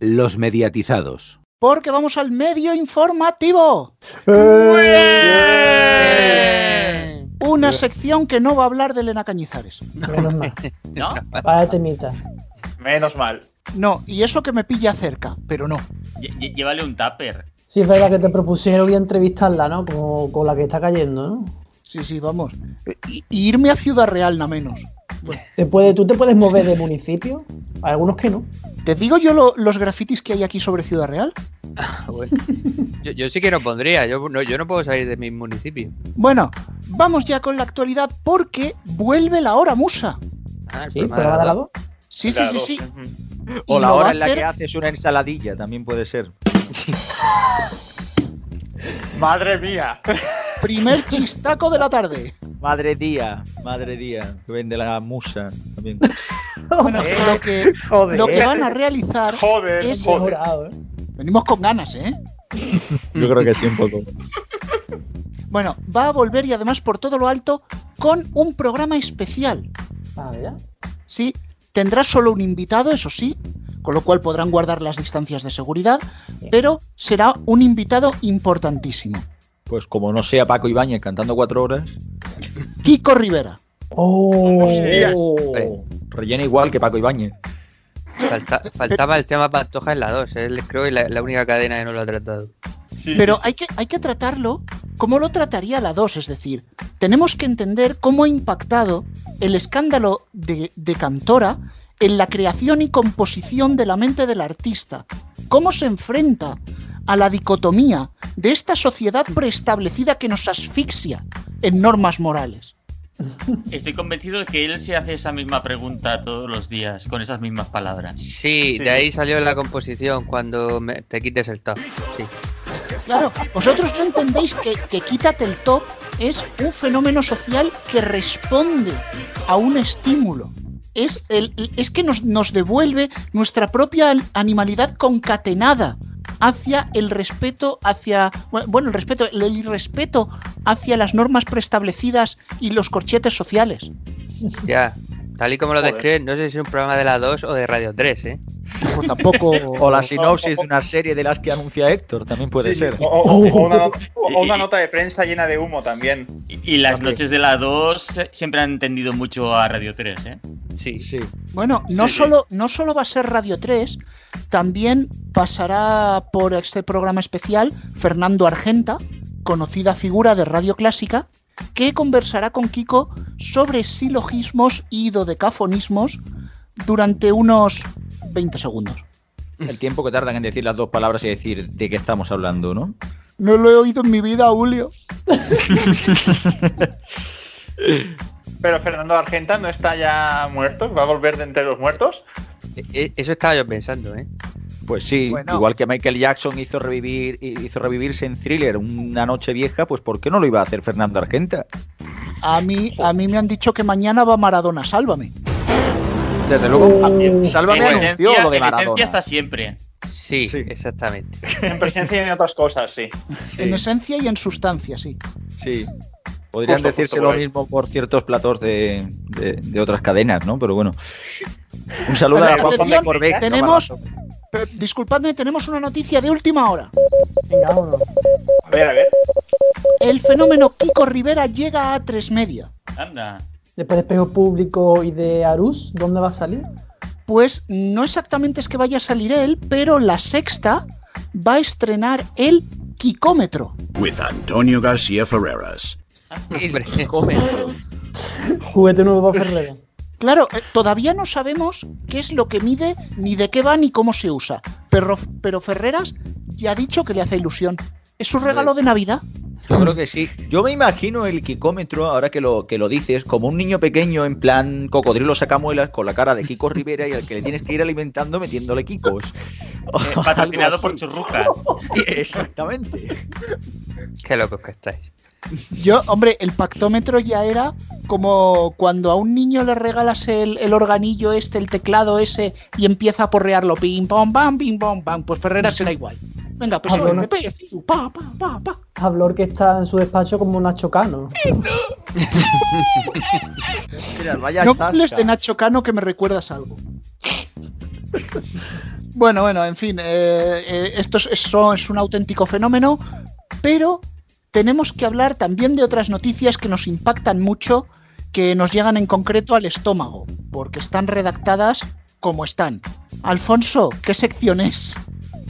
Los mediatizados. Porque vamos al medio informativo. Una sección que no va a hablar de Elena Cañizares. Menos mal. ¿No? Vaya temita. Menos mal. No, y eso que me pilla cerca, pero no. Lle- Llévale un tupper. Sí, es verdad que te propusieron y entrevistarla, ¿no? Como con la que está cayendo, ¿no? Sí, sí, vamos. Y, y irme a Ciudad Real, nada menos. ¿Te puede, ¿Tú te puedes mover de municipio? Hay algunos que no. ¿Te digo yo lo- los grafitis que hay aquí sobre Ciudad Real? Bueno, yo, yo sí que no pondría, yo no, yo no puedo salir de mi municipio. Bueno, vamos ya con la actualidad porque vuelve la hora musa. Ah, ¿Sí? Sí, sí, sí, sí. O la hora en la que haces una ensaladilla, también puede ser. Madre mía. Primer chistaco de la tarde. Madre día, madre día, que vende la musa también. Bueno, lo que, Joder. lo que van a realizar Joder, es- joder. ¿eh? Venimos con ganas, ¿eh? Yo creo que sí, un poco. Bueno, va a volver y además por todo lo alto con un programa especial. Ah, ¿ya? Sí, tendrá solo un invitado, eso sí, con lo cual podrán guardar las distancias de seguridad, pero será un invitado importantísimo. Pues como no sea Paco Ibáñez cantando cuatro horas, Kiko Rivera. ¡Oh! Rellena igual que Paco Ibáñez. Falta- faltaba el tema Pantoja en la 2, es creo que la, la única cadena que no lo ha tratado. Sí, Pero hay que, hay que tratarlo como lo trataría la 2, es decir, tenemos que entender cómo ha impactado el escándalo de, de Cantora en la creación y composición de la mente del artista, cómo se enfrenta a la dicotomía de esta sociedad preestablecida que nos asfixia en normas morales. Estoy convencido de que él se hace esa misma pregunta todos los días, con esas mismas palabras. Sí, Sí. de ahí salió la composición cuando me- te quites el top. Sí. Claro, vosotros no entendéis que, que Quítate el top es un fenómeno social que responde a un estímulo. Es, el, es que nos, nos devuelve nuestra propia animalidad concatenada hacia el respeto, hacia, bueno, el respeto, el irrespeto hacia las normas preestablecidas y los corchetes sociales. Ya, tal y como lo describes, no sé si es un programa de la 2 o de Radio 3, ¿eh? Pues tampoco... O la sinopsis de una serie de las que anuncia Héctor, también puede Sí, ser. O, o- o una, not- o una nota de prensa llena de humo también. Y, y las También. noches de la 2 siempre han tendido mucho a Radio 3, ¿eh? Sí. Sí. Bueno, no, Sí, sí. solo, no solo va a ser Radio 3, también pasará por este programa especial Fernando Argenta, conocida figura de Radio Clásica, que conversará con Kiko sobre silogismos y dodecafonismos durante unos 20 segundos. El tiempo que tardan en decir las dos palabras y decir de qué estamos hablando, ¿no? No lo he oído en mi vida, Julio. Pero Fernando Argenta no está ya muerto, va a volver de entre los muertos. E- e- Eso estaba yo pensando, ¿eh? Pues sí, Bueno. igual que Michael Jackson hizo revivir hizo revivirse en Thriller una noche vieja, pues ¿por qué no lo iba a hacer Fernando Argenta? A mí, a mí me han dicho que mañana va Maradona, sálvame. Desde luego, Oh. Sálvame en anunció esencia, lo de en esencia Maradona. está siempre. Sí, Sí. exactamente. En presencia y en otras cosas, sí. En esencia y en sustancia, sí. Sí. Podrían Justo, decirse justo lo mismo por ciertos platos de, de- de otras cadenas, ¿no? Pero bueno. Un saludo a la Atención, guapa de Corbeck. tenemos- disculpadme, tenemos una noticia de última hora. Venga, vámonos. A ver, a ver. El fenómeno Kiko Rivera llega a tres media. Anda. Después de Espejo Público y de Arús, ¿dónde va a salir? Pues no exactamente es que vaya a salir él, pero la sexta va a estrenar el Kikómetro. with Antonio García Ferreras. Hombre, Juguete nuevo para Ferrero. Claro, eh, todavía no sabemos qué es lo que mide, ni de qué va, ni cómo se usa. Pero, pero Ferreras ya ha dicho que le hace ilusión. ¿Es su regalo de Navidad? Yo creo que sí. Yo me imagino el kikómetro, ahora que lo, que lo dices, como un niño pequeño en plan cocodrilo sacamuelas con la cara de Kiko Rivera y al que le tienes que ir alimentando metiéndole kikos. Eh, patrocinado por Churruca. Exactamente. qué locos que estáis. Yo, hombre, el pactómetro ya era como cuando a un niño le regalas el, el organillo este, el teclado ese, y empieza a porrearlo, pim, pam, pam, pim, pam, pam. Pues Ferreras será igual. Venga, pues Ah, bueno. PP, pa, pa, pa, pa. Hablor que está en su despacho como Nacho Cano. Mira, vaya No hables de Nacho Cano que me recuerdas algo. Bueno, bueno, en fin, eh, eh, esto es, eso es un auténtico fenómeno, pero tenemos que hablar también de otras noticias que nos impactan mucho, que nos llegan en concreto al estómago, porque están redactadas como están. Alfonso, ¿qué sección es?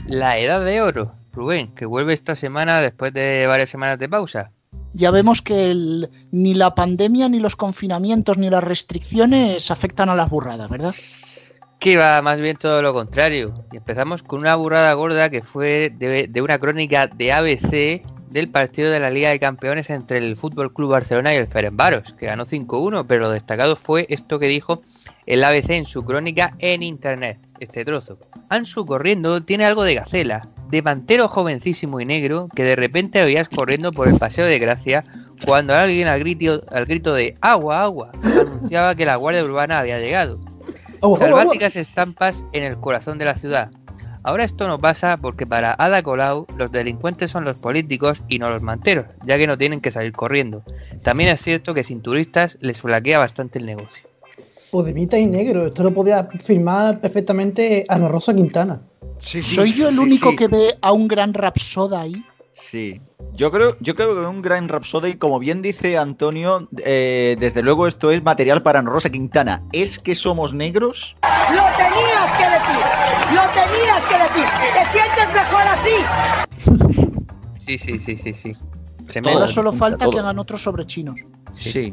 La edad de oro, Rubén, que vuelve esta semana después de varias semanas de pausa. Ya vemos que el- ni la pandemia, ni los confinamientos, ni las restricciones afectan a las burradas, ¿verdad? Que va más bien todo lo contrario. Y empezamos con una burrada gorda que fue de, de una crónica de ABC del partido de la Liga de Campeones entre el Fútbol Club Barcelona y el Ferencváros, que ganó 5-1, pero lo destacado fue esto que dijo el ABC en su crónica en internet, este trozo. Ansu corriendo tiene algo de gacela, delantero jovencísimo y negro que de repente veías corriendo por el paseo de Gracia cuando alguien al grito, al grito de agua, agua, anunciaba que la Guardia Urbana había llegado. Salváticas estampas en el corazón de la ciudad. Ahora esto no pasa porque para Ada Colau los delincuentes son los políticos y no los manteros, ya que no tienen que salir corriendo. También es cierto que sin turistas les flaquea bastante el negocio. Podemita y negro. Esto lo podía firmar perfectamente Ana Rosa Quintana. Sí, sí, ¿Soy yo el sí, único sí. que ve a un gran rapsoda ahí? Sí. Yo creo, yo creo que un gran Rhapsody, como bien dice Antonio, eh, desde luego esto es material para Rosa Quintana. ¿Es que somos negros? ¡Lo tenías que decir! ¡Lo tenías que decir! ¡Te sientes mejor así! Sí, sí, sí, sí, sí. Ahora solo falta que hagan otros sobre chinos. Sí.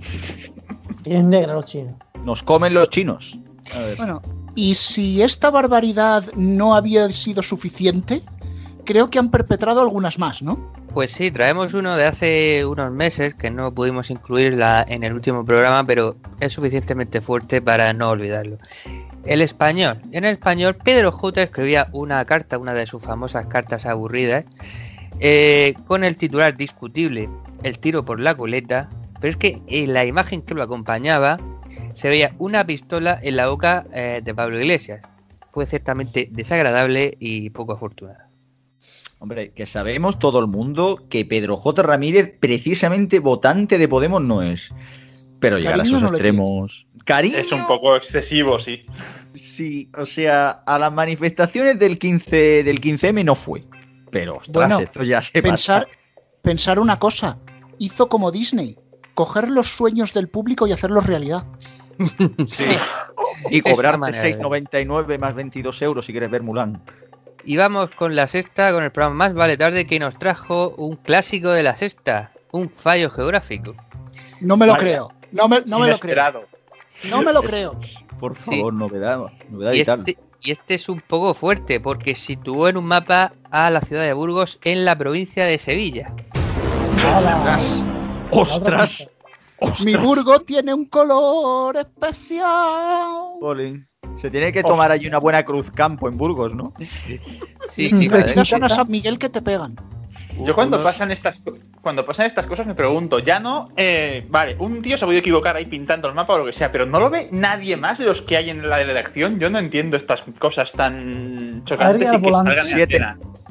Y es negra los chinos. Nos comen los chinos. A ver. Bueno, y si esta barbaridad no había sido suficiente, creo que han perpetrado algunas más, ¿no? Pues sí, traemos uno de hace unos meses que no pudimos incluirla en el último programa, pero es suficientemente fuerte para no olvidarlo. El español. En español, Pedro J. escribía una carta, una de sus famosas cartas aburridas, eh, con el titular discutible, El tiro por la coleta, pero es que en la imagen que lo acompañaba se veía una pistola en la boca eh, de Pablo Iglesias. Fue ciertamente desagradable y poco afortunado. Hombre, que sabemos todo el mundo que Pedro J. Ramírez, precisamente votante de Podemos, no es. Pero llegar a esos no extremos. Cariño. Es un poco excesivo, sí. Sí, o sea, a las manifestaciones del 15 del 15M no fue. Pero ostras, Bueno, esto ya se Pensar, pasa. pensar una cosa, hizo como Disney, coger los sueños del público y hacerlos realidad. Sí. Y cobrarte manera de- 6,99 más 22 euros si quieres ver Mulan. Y vamos con la sexta, con el programa Más Vale Tarde que nos trajo un clásico de la sexta, un fallo geográfico. No me lo creo, no me, no me lo creo, no me lo creo. Por Sí. favor, novedad, novedad Y y, tal. este, y este es un poco fuerte porque situó en un mapa a la ciudad de Burgos en la provincia de Sevilla. ¡Hala! ¡Ostras! Mi Burgo tiene un color especial. Jolín. Se tiene que tomar allí una buena cruz campo en Burgos, ¿no? Sí, sí, joder. quitas una San Miguel que te pegan. Yo cuando Unos- pasan estas cuando pasan estas cosas me pregunto, ya no, eh, vale, un tío se ha podido equivocar ahí pintando el mapa o lo que sea, pero no lo ve nadie más de los que hay en la redacción. Yo no entiendo estas cosas tan chocantes y que salgan en Siete.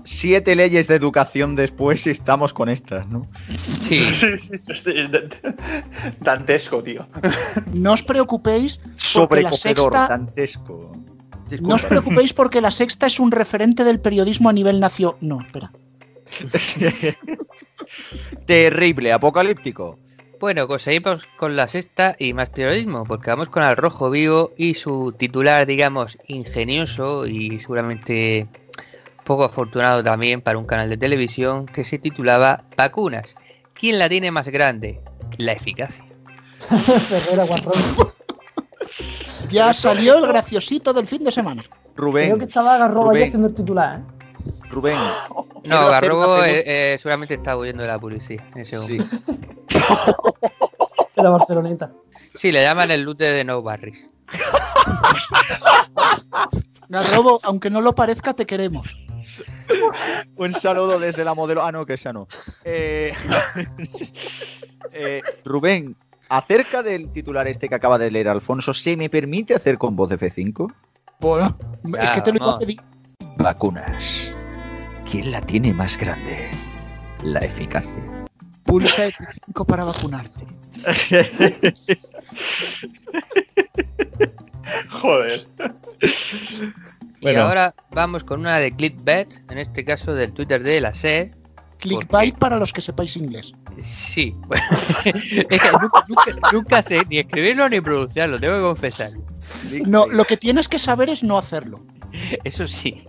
Siete leyes de educación después y estamos con estas, ¿no? Sí, Dantesco, tío. No os preocupéis Sobrecogedor, sexta, dantesco. no os preocupéis porque la sexta es un referente del periodismo a nivel nacional. No, espera. Terrible, apocalíptico. Bueno, pues seguimos con la sexta y más periodismo, porque vamos con Al Rojo Vivo y su titular, digamos, ingenioso y seguramente poco afortunado también para un canal de televisión que se titulaba Vacunas. ¿Quién la tiene más grande? La eficacia. Ya salió el graciosito del fin de semana. Rubén, Creo que estaba ahí Rubén. haciendo el titular, ¿eh? Rubén. No, Garrobo eh, eh, seguramente está huyendo de la policía en ese Sí. momento. De la Barceloneta. Sí, le llaman el lute de No Barris. Garrobo, aunque no lo parezca, te queremos. Un saludo desde la modelo. Ah, no, que esa no. Eh, eh, Rubén, acerca del titular este que acaba de leer Alfonso, ¿se me permite hacer con voz de F5? Bueno, es que te lo iba a pedir. Vacunas. ¿Quién la tiene más grande? La eficacia. Pulsa F5 para vacunarte. Joder. Y ahora vamos con una de clickbait, en este caso del Twitter de la SER. Clickbait para los que sepáis inglés. Sí, bueno, es que nunca, nunca- nunca sé ni escribirlo ni pronunciarlo, tengo que confesar. No, lo que tienes que saber es no hacerlo. Eso sí.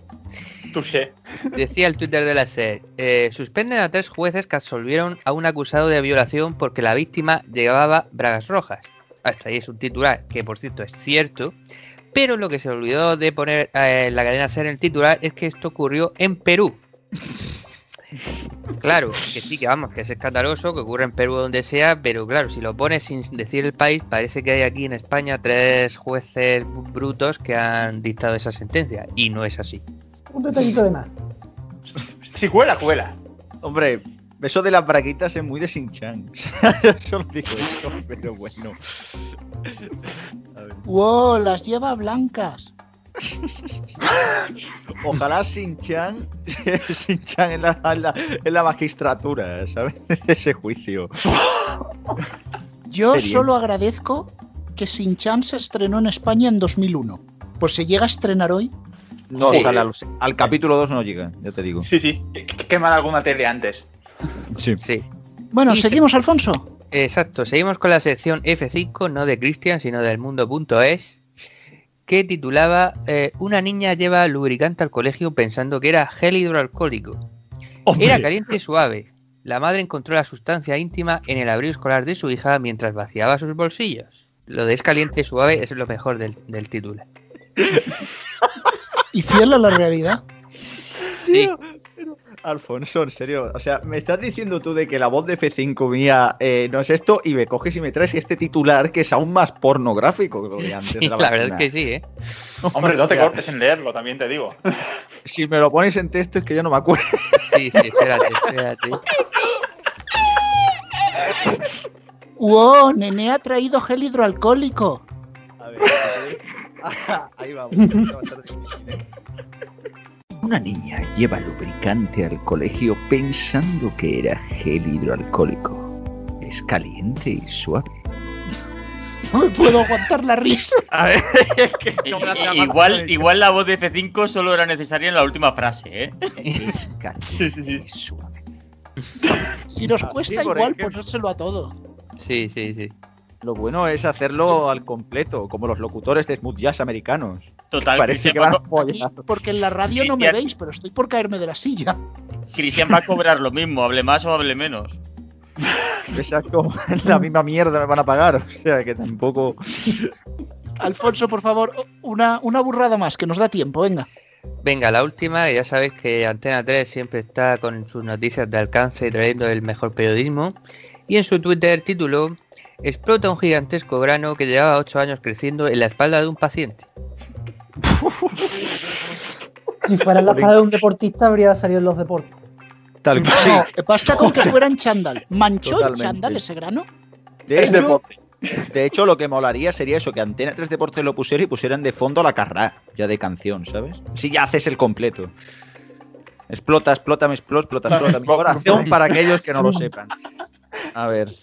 Touché. Decía el Twitter de la SER, eh, suspenden a tres jueces que absolvieron a un acusado de violación porque la víctima llevaba bragas rojas. Hasta ahí es un titular, que por cierto es cierto, pero lo que se olvidó de poner eh, en la cadena SER en el titular es que esto ocurrió en Perú. Claro, que sí, que vamos, que es escandaloso, que ocurre en Perú donde sea, pero claro, si lo pones sin decir el país, parece que hay aquí en España tres jueces brutos que han dictado esa sentencia, y no es así. Un detallito de más. Si cuela, cuela. Hombre, eso de las braguitas es muy de Shin-Chan. Yo solo digo eso, pero bueno. ¡Wow! Las lleva blancas. Ojalá Shin-Chan Shin-Chan en la, en, la, en la magistratura, ¿sabes? Ese juicio. Yo Qué solo agradezco que Sin-Chan se estrenó en España en 2001. Pues se llega a estrenar hoy. No, Sí. sale al, al capítulo 2 no llega, ya te digo. Sí, sí. Qu- Queman alguna tele antes. Sí. Sí. Bueno, Y se- seguimos, Alfonso. Exacto, seguimos con la sección F5, no de Christian, sino del mundo.es, que titulaba eh, Una niña lleva lubricante al colegio pensando que era gel hidroalcohólico. Era caliente y suave. La madre encontró la sustancia íntima en el abrigo escolar de su hija mientras vaciaba sus bolsillos. Lo de es caliente y suave es lo mejor del, del título. Y fiel a la realidad. Sí, Alfonso, en serio, o sea, me estás diciendo tú de que la voz de F5 mía eh, no es esto y me coges y me traes este titular que es aún más pornográfico que lo de antes. sí, de la verdad es que sí, ¿eh? Hombre, no te cortes en leerlo, también te digo. Si me lo pones en texto es que ya no me acuerdo. Sí, sí, espérate, espérate. ¡Wow! Nene ha traído gel hidroalcohólico. A ver, ah, ahí vamos. va a ser difícil, ¿eh? Una niña lleva lubricante al colegio pensando que era gel hidroalcohólico. Es caliente y suave. No me puedo aguantar la risa. A ver, es que igual, igual la voz de F5 solo era necesaria en la última frase, ¿eh? Es caliente y suave. Si nos sí, cuesta igual ejemplo. ponérselo a todo. Sí, sí, sí. Lo bueno es hacerlo al completo, como los locutores de smooth jazz americanos. Total, Parece Cristian que va, van a a co- follar. Y- porque en la radio no me veis, pero estoy por caerme de la silla. Cristian va a cobrar lo mismo, hable más o hable menos. Exacto, la misma mierda me van a pagar. O sea que tampoco. Alfonso, por favor, una, una burrada más, que nos da tiempo, venga. Venga, la última, ya sabéis que Antena 3 siempre está con sus noticias de alcance y trayendo el mejor periodismo. Y en su Twitter tituló Explota un gigantesco grano que llevaba 8 años creciendo en la espalda de un paciente. Si fuera la espada de un deportista, habría salido en los deportes. Tal sí. No, basta con que fuera en chándal. ¿Manchó el chándal ese grano? De hecho, de hecho, lo que molaría sería eso, que Antena 3 Deportes lo pusiera y pusieran de fondo la carrera, ya de canción, ¿sabes? Si ya haces el completo. Explota, explota, me explota, explota, explota. Mi corazón para aquellos que no lo sepan. A ver.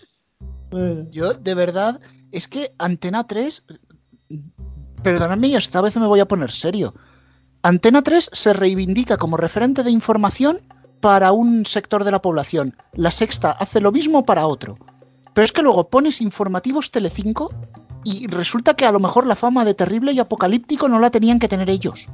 Yo, de verdad, es que Antena 3. Perdonadme, y esta vez me voy a poner serio. Antena 3 se reivindica como referente de información para un sector de la población. La sexta hace lo mismo para otro. Pero es que luego pones informativos Telecinco y resulta que a lo mejor la fama de terrible y apocalíptico no la tenían que tener ellos.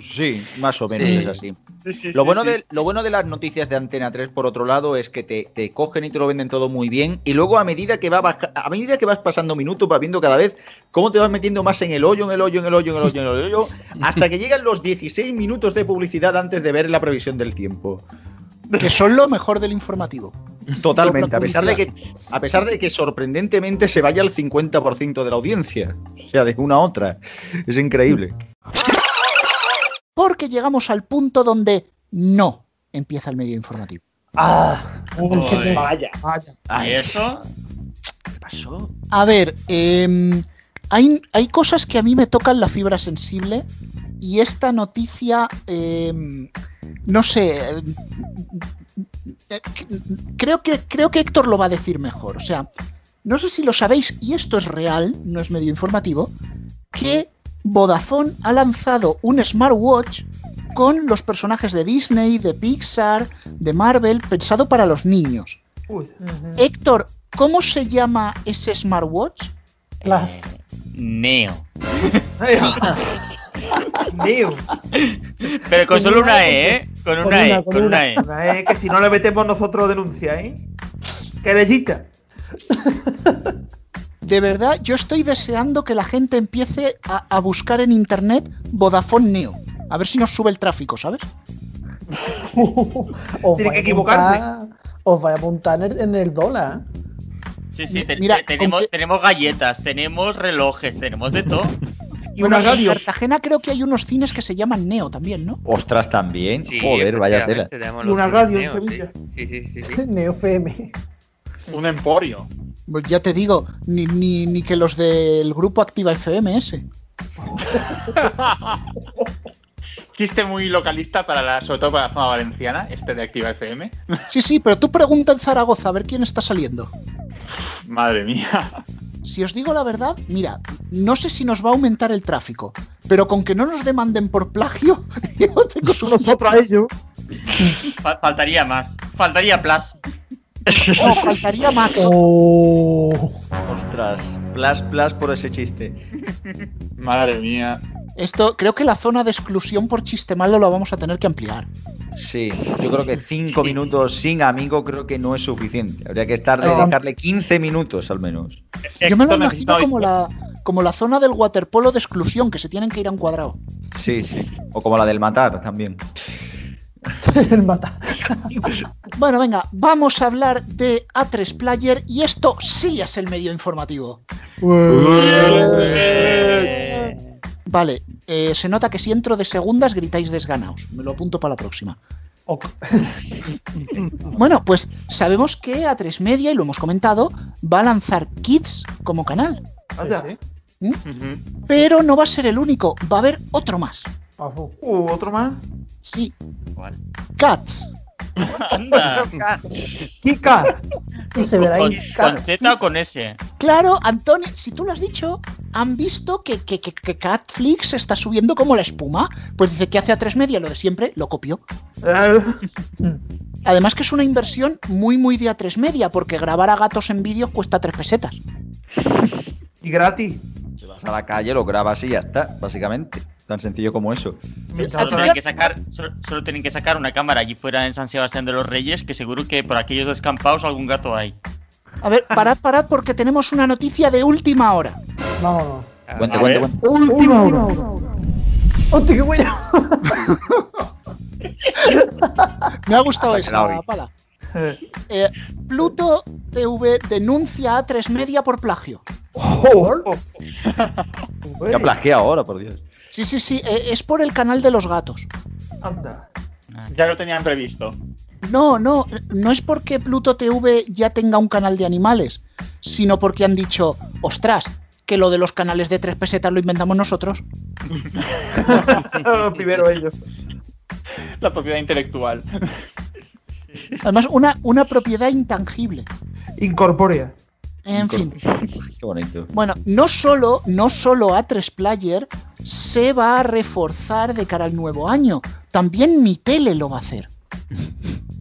Sí, más o menos Sí. es así. Sí, sí, Lo sí, bueno, sí. de, lo bueno de las noticias de Antena 3, por otro lado, es que te, te cogen y te lo venden todo muy bien. Y luego, a medida que va baja- a medida que vas pasando minutos, vas viendo cada vez cómo te vas metiendo más en el hoyo, en el hoyo, en el hoyo, en el hoyo, en el hoyo, hasta que llegan los 16 minutos de publicidad antes de ver la previsión del tiempo. Que son lo mejor del informativo. Totalmente, a pesar de que, a pesar de que sorprendentemente se vaya al 50% de la audiencia. O sea, de una a otra. Es increíble. Porque llegamos al punto donde no empieza el medio informativo. Ah, Joder. Vaya. ¿Y eso? ¿Qué pasó? A ver, em, hay, hay cosas que a mí me tocan la fibra sensible y esta noticia, em, no sé, em, eh, creo que, creo que Héctor lo va a decir mejor. O sea, no sé si lo sabéis, y esto es real, no es medio informativo, que Vodafone ha lanzado un smartwatch con los personajes de Disney, de Pixar, de Marvel, pensado para los niños. Uy. Héctor, ¿cómo se llama ese smartwatch? Plus. Neo. Neo. Pero con solo una E, ¿eh? Con Con una E, con con una. E. Una, eh, que si no le metemos nosotros denuncia, ¿eh? Querellita. De verdad, yo estoy deseando que la gente empiece a, a buscar en internet Vodafone Neo. A ver si nos sube el tráfico, ¿sabes? Tiene que equivocarse. Os vais a apuntar en el, en dólar. Sí, sí, te- Mira, te- tenemos, que- tenemos galletas, tenemos relojes, tenemos de todo. Y una en radio. Cartagena creo que hay unos cines que se llaman Neo también, ¿no? Ostras, también. Sí, Joder, vaya tela. Y una radio en Sevilla. Sí, sí, sí, sí. Neo FM. Un emporio. Pues ya te digo, ni, ni, ni que los del grupo Activa FM ese. Chiste muy localista para la, sobre todo para la zona valenciana, este de Activa FM. Sí, sí, pero tú pregunta en Zaragoza a ver quién está saliendo. Madre mía. Si os digo la verdad, mira, no sé si nos va a aumentar el tráfico, pero con que no nos demanden por plagio, yo tengo Nosotros a ellos. Fa- faltaría más. Faltaría plus. Oh, faltaría Max. Oh. Ostras, plus, plus por ese chiste. Madre mía. Esto, creo que la zona de exclusión por chiste malo lo vamos a tener que ampliar. Sí, yo creo que 5 minutos sin amigo creo que no es suficiente. Habría que estar No. dedicarle 15 minutos al menos. Yo me lo imagino como la, como la zona del waterpolo de exclusión, que se tienen que ir a un cuadrado. Sí, sí. O como la del matar también. el mata. Bueno, venga, vamos a hablar de A3 Player y esto sí es el medio informativo. Vale, eh, se nota que si entro de segundas gritáis desganaos. Me lo apunto para la próxima. Ok. Bueno, pues sabemos que A3 Media, y lo hemos comentado, va a lanzar Kids como canal. ¿Mm? Pero no va a ser el único, va a haber otro más. Pafu. Uh, otro más. Sí, ¿Cuál? Cats. Anda. Kika. Y se verá ¿Con, ahí. con Z o con S? Claro, Antonio, si tú lo has dicho, han visto que, que, que, que Catflix se está subiendo como la espuma. Pues dice que hace A3 Media lo de siempre, lo copió. Además que es una inversión muy muy de A3 Media, porque grabar a gatos en vídeo cuesta 3 pesetas. y gratis. Te vas a la calle, lo grabas y ya está, básicamente. Tan sencillo como eso. Solo tienen, que sacar, solo, solo tienen que sacar una cámara allí fuera en San Sebastián de los Reyes, que seguro que por aquellos descampados algún gato hay. A ver, parad, parad, porque tenemos una noticia de última hora. Vámonos. Cuente, cuente, cuente. Última hora. ¡Hostia, qué bueno! Me ha gustado esa pala. Eh, Pluto TV denuncia a A3 Media por plagio. joder. ¿Qué ha plagiado ahora, por Dios? Sí, sí, sí, eh, es por el canal de los gatos. Anda. Ya lo tenían previsto. No, no, no es porque Pluto TV ya tenga un canal de animales, sino porque han dicho, ostras, que lo de los canales de tres pesetas lo inventamos nosotros. Primero ellos. La propiedad intelectual. Además, una, una propiedad intangible. Incorpórea. En fin. Qué bonito. Bueno, no solo, no solo A3 Player se va a reforzar de cara al nuevo año, también mi tele lo va a hacer.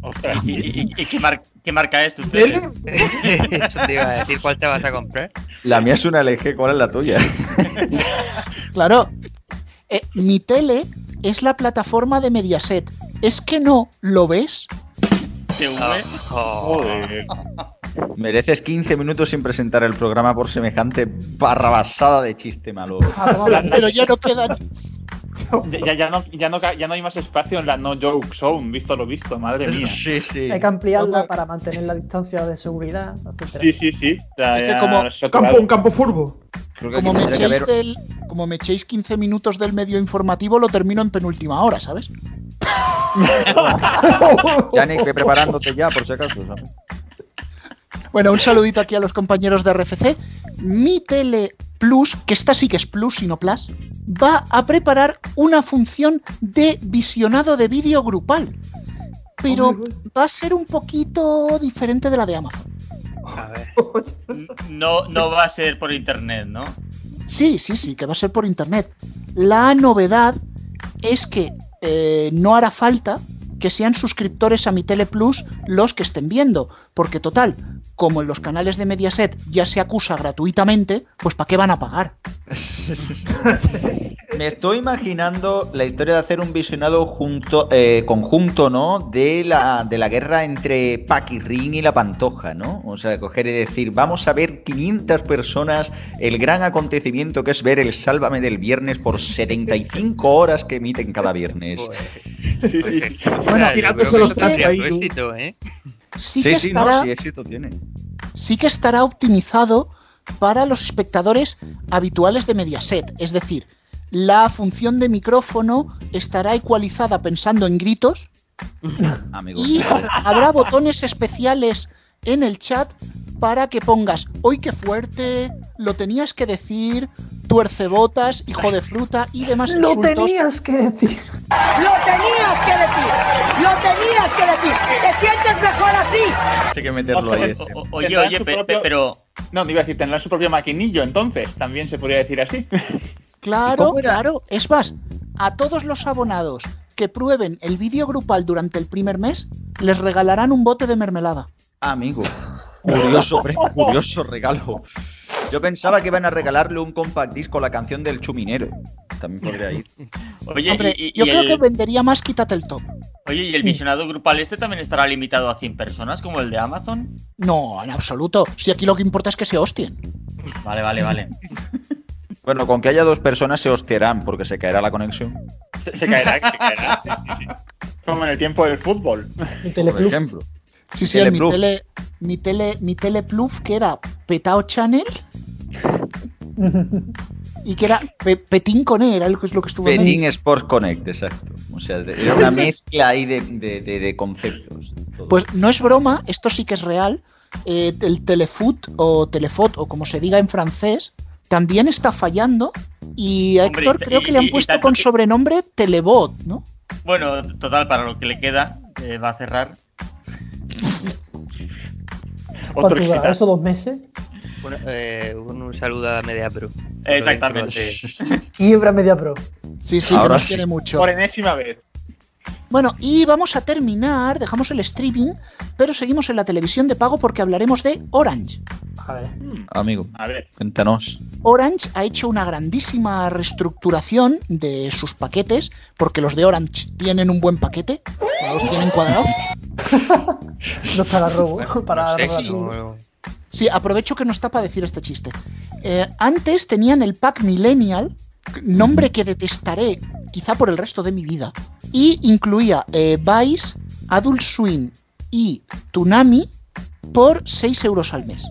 Ostras. ¿Y, y- y- y qué, mar- qué marca es tu tele? Eso te iba a decir cuál te vas a comprar. La mía es una LG, ¿cuál es la tuya? Claro, eh, mi tele es la plataforma de Mediaset. ¿Es que no lo ves? TV. Oh, Joder. Mereces 15 minutos sin presentar el programa por semejante barrabasada de chiste malo. Pero ya no quedan. Ya, ya, ya no, ya, no, ca- ya no hay más espacio en la no joke zone, visto lo visto, madre mía. Sí, sí. Hay que ampliarla para mantener la distancia de seguridad, etcétera. Sí, sí, sí. O sea, Es que como-. Campo, un campo furbo. Creo que Como me, echéis haber- del, como me echéis 15 minutos del medio informativo, lo termino en penúltima hora, ¿sabes? Yannick, ve preparándote ya, por si acaso. Bueno, un saludito aquí a los compañeros de RFC. Mi Tele Plus, que esta sí que es Plus y no Plus, va a preparar una función de visionado de vídeo grupal. Pero Hombre, va a ser un poquito diferente de la de Amazon. a ver. No, no va a ser por internet, ¿no? Sí, sí, sí, que va a ser por internet. La novedad es que eh, no hará falta que sean suscriptores a mi Tele Plus los que estén viendo, porque total, como en los canales de Mediaset ya se acusa gratuitamente, pues ¿para qué van a pagar? Me estoy imaginando la historia de hacer un visionado junto, eh, conjunto, ¿no? De la, de la guerra entre Paquirrín y la Pantoja, ¿no? O sea, coger y decir, vamos a ver 500 personas el gran acontecimiento que es ver el Sálvame del viernes por 75 horas que emiten cada viernes. Sí, sí. Bueno, ahí- ¿eh? Sí, Sí, que sí, estará, no, sí, éxito tiene. sí que estará optimizado para los espectadores habituales de Mediaset. Es decir, la función de micrófono estará ecualizada pensando en gritos y habrá botones especiales en el chat para que pongas, hoy qué fuerte, lo tenías que decir, tuercebotas, hijo de fruta y demás Lo insultos. tenías que decir. Lo tenías que decir. Lo tenías que decir. ¿Te sientes mejor así? Hay que meterlo ahí. Oye, oye, pe- propio- pero No, no iba a decir, tendrán su propio maquinillo, entonces, también se podría decir así. Claro, claro. Es más, a todos los abonados que prueben el vídeo grupal durante el primer mes, les regalarán un bote de mermelada. Amigo. Curioso, curioso regalo. Yo pensaba que iban a regalarle un compact disc con la canción del chuminero. También podría ir. Oye, Hombre, y, y- yo y creo el, que vendería más quítate el top. oye, ¿y el visionado grupal este también estará limitado a 100 personas como el de Amazon? No, en absoluto. Si aquí lo que importa es que se hostien. Vale, vale, vale. Bueno, con que haya dos personas se hostiarán porque se caerá la conexión. Se, se caerá, se caerá. Sí, sí, sí. Como en el tiempo del fútbol. Por ejemplo. Sí, sí, mi Telepluf. tele, mi tele, mi telepluf que era Petao Channel y que era Pe- Petín con E, era lo que es lo que estuvo Penin Sports Connect, exacto. O sea, era una mezcla ahí de, de- de- de conceptos. todo. Pues no es broma, esto sí que es real. Eh, el Telefoot o Telefot o como se diga en francés también está fallando y a Hombre, Héctor y- creo que y- le han puesto con que- sobrenombre Telebot, ¿no? Bueno, total, para lo que le queda, eh, va a cerrar. ¿Cuánto. ¿Eso dos meses? Un, eh, un- un saludo a Media Pro. Exactamente. Quiebra Media Pro. Sí, sí, Ahora que nos sí. quiere mucho. Por enésima vez. Bueno, y vamos a terminar, dejamos el streaming, pero seguimos en la televisión de pago porque hablaremos de Orange. A ver. Amigo, A ver. cuéntanos. Orange ha hecho una grandísima reestructuración de sus paquetes, porque los de Orange tienen un buen paquete, los tienen cuadrados. No está la robo. para no- Sí, aprovecho que no está para decir este chiste. Eh, antes tenían el pack Millennial, nombre que detestaré quizá por el resto de mi vida, y incluía eh, Vice, Adult Swim y Toonami por 6 euros al mes.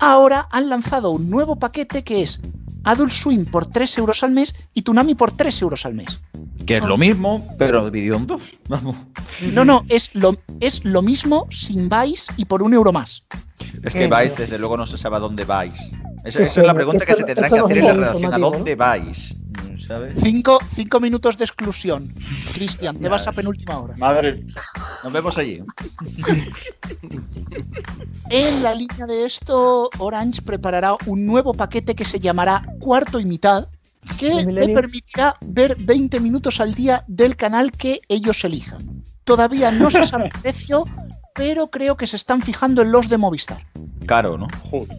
Ahora han lanzado un nuevo paquete que es Adult Swim por 3 euros al mes y Toonami por 3 euros al mes. Que es lo mismo, pero dividido en dos. Vamos. No, no, es lo, es lo mismo sin Vice y por un euro más. Es que vais, pero- desde luego no se sabe a dónde vais. Esa, es la pregunta que se tendrá que hacer en la redacción. ¿A dónde vais? ¿Sabes? Cinco, cinco minutos de exclusión. Cristian, te vas a penúltima hora. Madre. Nos vemos allí. En la línea de esto, Orange preparará un nuevo paquete que se llamará Cuarto y Mitad, que ¿De le Millennium? permitirá ver 20 minutos al día del canal que ellos elijan. Todavía no se sabe el precio, pero creo que se están fijando en los de Movistar. Caro, ¿no? Joder.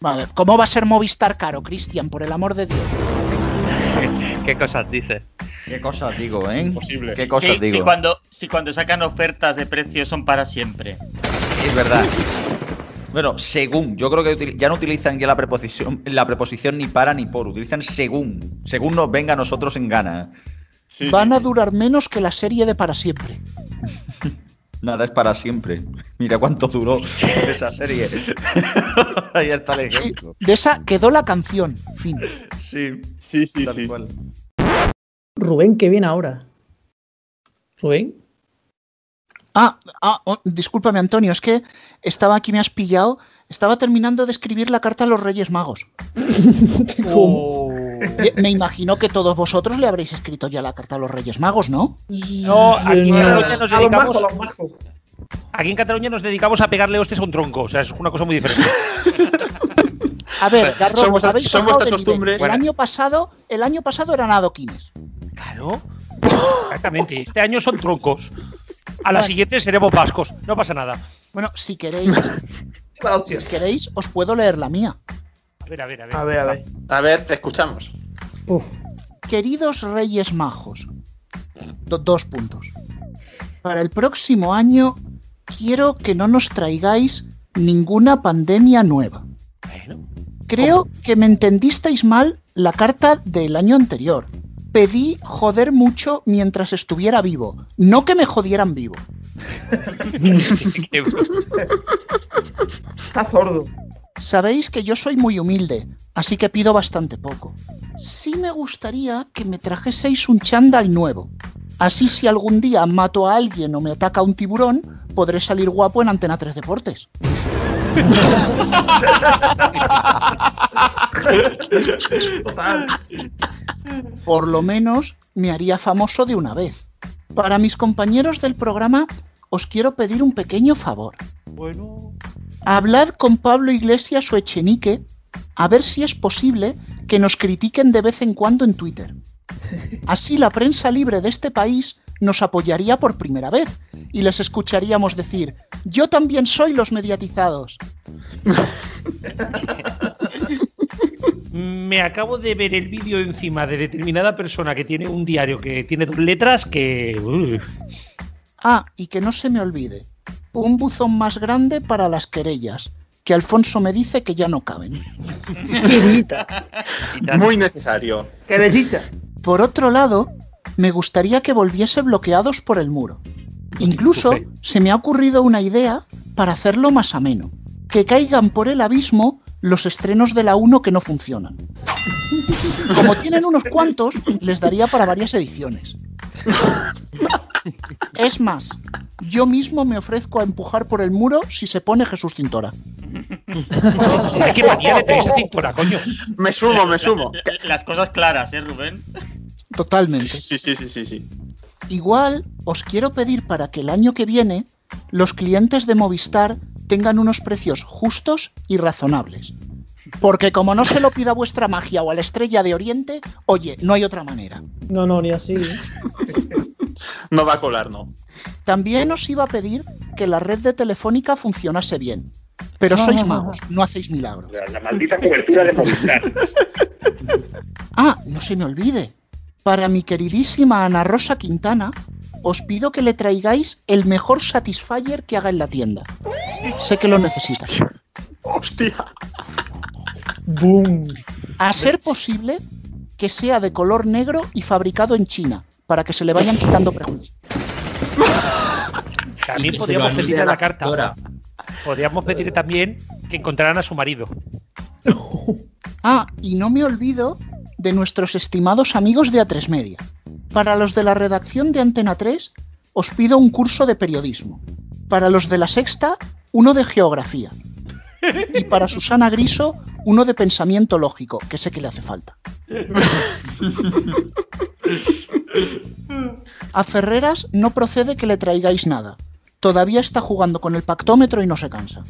Vale, ¿cómo va a ser Movistar caro, Cristian? Por el amor de Dios. ¿Qué cosas dices? ¿Qué cosas digo, eh? Imposible. ¿Qué cosas Sí, digo? sí, cuando, sí, cuando sacan ofertas de precios son para siempre. Es verdad. Bueno, según. Yo creo que ya no utilizan ya la preposición, la preposición ni para ni por. Utilizan según. Según nos venga a nosotros en gana. Sí, Van sí. a durar menos que la serie de para siempre. Nada es para siempre. Mira cuánto duró esa serie. Ahí está el ejemplo. de esa quedó la canción. Fin. Sí, Sí, sí, tal sí. cual. Rubén, ¿qué viene ahora? ¿Rubén? Ah, ah, oh, discúlpame, Antonio, es que estaba aquí, me has pillado. Estaba terminando de escribir la carta a los Reyes Magos. Eh, Me imagino que todos vosotros le habréis escrito ya la carta a los Reyes Magos, ¿no? No, aquí en. Cataluña nos A los dedicamos. a los. Aquí en Cataluña nos dedicamos a pegarle hostias a un tronco. O sea, es una cosa muy diferente. A ver, vuestras- habéis son vuestras costumbres. El año pasado, el año pasado eran adoquines. Claro. Exactamente. Este año son trucos. A la Bueno. siguiente seremos vascos. No pasa nada. Bueno, si queréis, si queréis, os puedo leer la mía. A ver, a ver, a ver. A ver, a ver. A ver, te escuchamos. Queridos Reyes Majos, do- dos puntos. Para el próximo año quiero que no nos traigáis ninguna pandemia nueva. Bueno, Creo que me entendisteis mal la carta del año anterior. Pedí joder mucho mientras estuviera vivo, no que me jodieran vivo. Está sordo. Sabéis que yo soy muy humilde, así que pido bastante poco. Sí me gustaría que me trajeseis un chándal nuevo. Así si algún día mato a alguien o me ataca un tiburón, podré salir guapo en Antena 3 Deportes. Total. Por lo menos me haría famoso de una vez. Para mis compañeros del programa, os quiero pedir un pequeño favor. bueno. Hablad con Pablo Iglesias o Echenique a ver si es posible que nos critiquen de vez en cuando en Twitter. Así la prensa libre de este país nos apoyaría por primera vez y les escucharíamos decir, yo también soy los mediatizados. Me acabo de ver el vídeo encima de determinada persona que tiene un diario que tiene dos letras que. Ah, y que no se me olvide, un buzón más grande para las querellas, que Alfonso me dice que ya no caben. Muy necesario. ¡Qué bellita! Por otro lado, me gustaría que volviese bloqueados por el muro. Incluso se me ha ocurrido una idea para hacerlo más ameno. Que caigan por el abismo los estrenos de la 1 que no funcionan. Como tienen unos cuantos, les daría para varias ediciones. Es más, yo mismo me ofrezco a empujar por el muro si se pone Jesús Cintora. Hay que manía de esa cintura, coño. Me sumo, me sumo. Las cosas claras, ¿eh, Rubén? Totalmente. Sí, sí, sí, sí, sí. Igual os quiero pedir para que el año que viene los clientes de Movistar tengan unos precios justos y razonables. Porque como no se lo pida vuestra magia o a la estrella de Oriente, oye, no hay otra manera. No, no, ni así. No va a colar, no. También os iba a pedir que la red de Telefónica funcionase bien. Pero sois magos, no hacéis milagros. La maldita cobertura de Movistar. Ah, no se me olvide. Para mi queridísima Ana Rosa Quintana, os pido que le traigáis el mejor Satisfyer que haga en la tienda. Sé que lo necesita. Hostia. ¡Boom! A ser posible que sea de color negro y fabricado en China, para que se le vayan quitando prejuicios. También podríamos pedirle a la carta. cintura. Podríamos pedirle también que encontraran a su marido. Ah, y no me olvido de nuestros estimados amigos de A3 Media. Para los de la redacción de Antena 3, os pido un curso de periodismo. Para los de la Sexta, uno de geografía. Y para Susana Griso, uno de pensamiento lógico, que sé que le hace falta. A Ferreras no procede que le traigáis nada. Todavía está jugando con el pactómetro y no se cansa.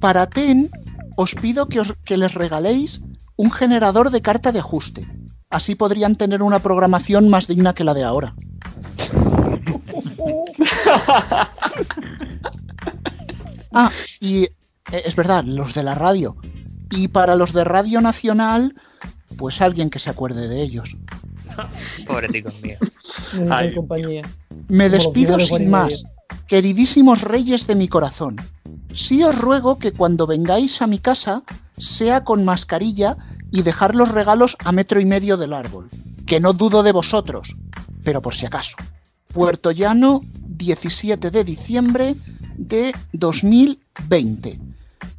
Para TEN, os pido que, os- que les regaléis un generador de carta de ajuste. Así podrían tener una programación más digna que la de ahora. Ah, y eh, es verdad, los de la radio. Y para los de Radio Nacional, pues alguien que se acuerde de ellos. Pobreticos míos. En Ay, compañía. Me despido de sin más, queridísimos reyes de mi corazón. Sí os ruego que cuando vengáis a mi casa sea con mascarilla y dejar los regalos a metro y medio del árbol. Que no dudo de vosotros, pero por si acaso. Puerto Llano, 17 de diciembre de 2020.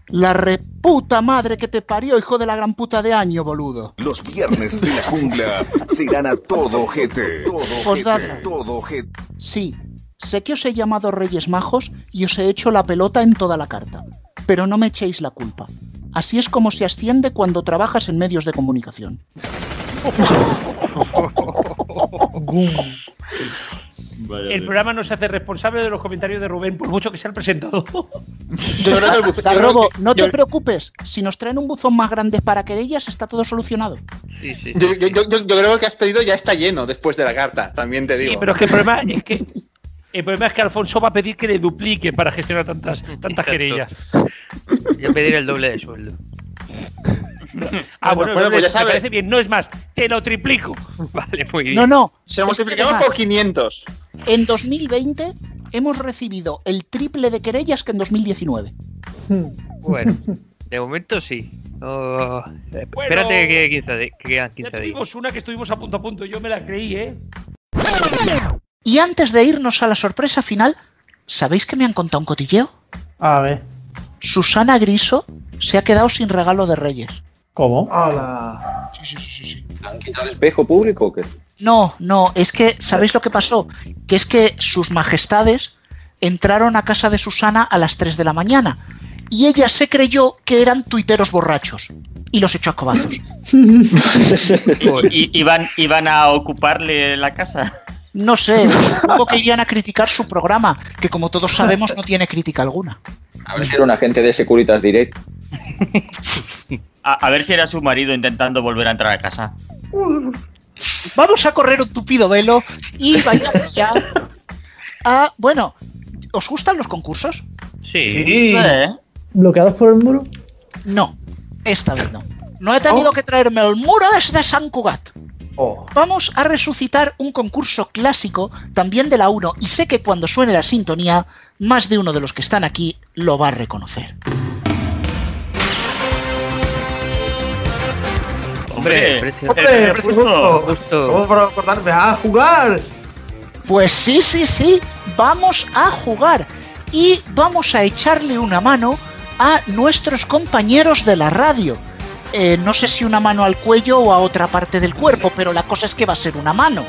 La reputa madre que te parió, hijo de la gran puta de año, boludo. Los viernes de la jungla serán a todo ojete. Todo Postdata. ojete. Todo ojete. Sí, sé que os he llamado Reyes Majos y os he hecho la pelota en toda la carta, pero no me echéis la culpa. Así es como se asciende cuando trabajas en medios de comunicación. el programa no se hace responsable de los comentarios de Rubén, por mucho que sea el presentador. Yo creo que el buzón- yo Garrobo, creo que- no te yo- preocupes. Si nos traen un buzón más grande para querellas, está todo solucionado. Sí, sí. Yo, yo- yo- yo creo que has pedido ya está lleno después de la carta, también te Sí, digo. pero es que el problema es que. El problema es que Alfonso va a pedir que le dupliquen para gestionar tantas, tantas Exacto. querellas. Yo pediré el doble de sueldo. Ah, Bueno, bueno, bueno, no, pues ya me sabe. parece bien. No es más, te lo triplico. Vale, muy bien. No, no. Se multiplicamos por 500. En 2020 hemos recibido el triple de querellas que en 2019. Bueno, de momento sí. Oh, Bueno. espérate que, 15 de- que quedan Ya 15 días. tuvimos una que estuvimos a punto a punto. Yo me la creí, ¿eh? Y antes de irnos a la sorpresa final, ¿sabéis que me han contado un cotilleo? A ver, Susana Griso se ha quedado sin regalo de Reyes. ¿Cómo? Hola. Sí, sí, sí, sí, sí. ¿Han quitado el espejo público o qué? No, no, es que, ¿sabéis lo que pasó? Que es que sus majestades entraron a casa de Susana a las 3 de la mañana y ella se creyó que eran tuiteros borrachos y los echó a cobazos. Y, iban, iban a ocuparle la casa. No sé, supongo que irían a criticar su programa, que como todos sabemos no tiene crítica alguna. A ver si era un agente de Securitas Direct. A, a ver si era su marido intentando volver a entrar a casa. Vamos a correr un tupido velo y vayamos ya a... Bueno, ¿os gustan los concursos? Sí. Sí. ¿Eh? ¿Bloqueados por el muro? No, esta vez no. No he tenido que traerme el muro desde San Cugat. Oh. Vamos a resucitar un concurso clásico, también de la 1, y sé que cuando suene la sintonía, más de uno de los que están aquí lo va a reconocer. Hombre, precio. Hombre, El precio justo. justo. ¿Cómo para acordarme? ¡A jugar! Pues sí, sí, sí, vamos a jugar y vamos a echarle una mano a nuestros compañeros de la radio. Eh, no sé si una mano al cuello o a otra parte del cuerpo, pero la cosa es que va a ser una mano.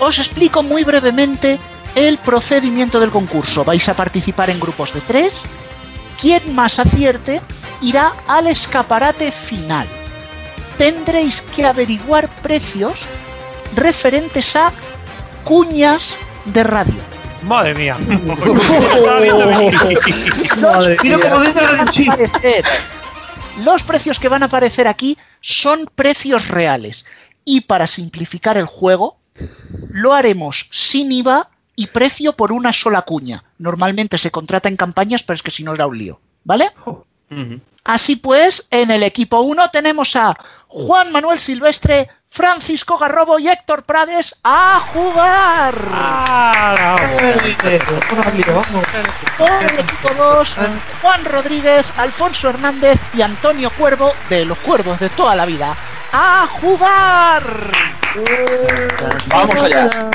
Os explico muy brevemente el procedimiento del concurso. Vais a participar en grupos de tres. Quien más acierte irá al escaparate final. Tendréis que averiguar precios referentes a cuñas de radio. Madre mía. Los precios que van a aparecer aquí son precios reales. Y para simplificar el juego, lo haremos sin IVA y precio por una sola cuña. Normalmente se contrata en campañas, pero es que si no era un lío. ¿Vale? Así pues, en el equipo 1 tenemos a Juan Manuel Silvestre, Francisco Garrobo y Héctor Prades a jugar. Ah. Por el equipo 2, Juan Rodríguez, Alfonso Hernández y Antonio Cuervo, de los cuervos de toda la vida. ¡A jugar! Vamos allá.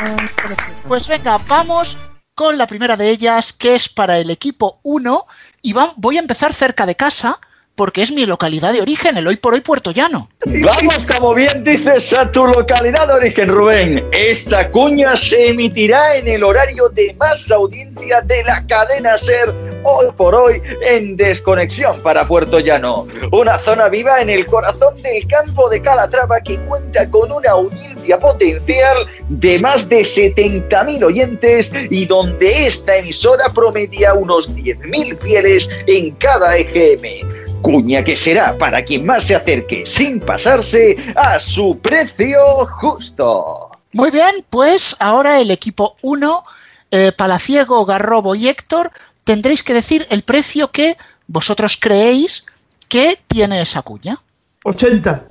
Pues venga, vamos con la primera de ellas, que es para el equipo 1. Y va- voy a empezar cerca de casa, porque es mi localidad de origen, el hoy por hoy Puerto Llano. Vamos, como bien dices, a tu localidad de origen, Rubén. Esta cuña se emitirá en el horario de más audiencia de la cadena Ser hoy por hoy en Desconexión para Puerto Llano. Una zona viva en el corazón del campo de Calatrava que cuenta con una audiencia potencial de más de 70.000 oyentes y donde esta emisora promedia unos 10.000 fieles en cada EGM. Cuña que será para quien más se acerque sin pasarse a su precio justo. Muy bien, pues ahora el equipo 1, eh, Palaciego, Garrobo y Héctor, tendréis que decir el precio que vosotros creéis que tiene esa cuña. 80.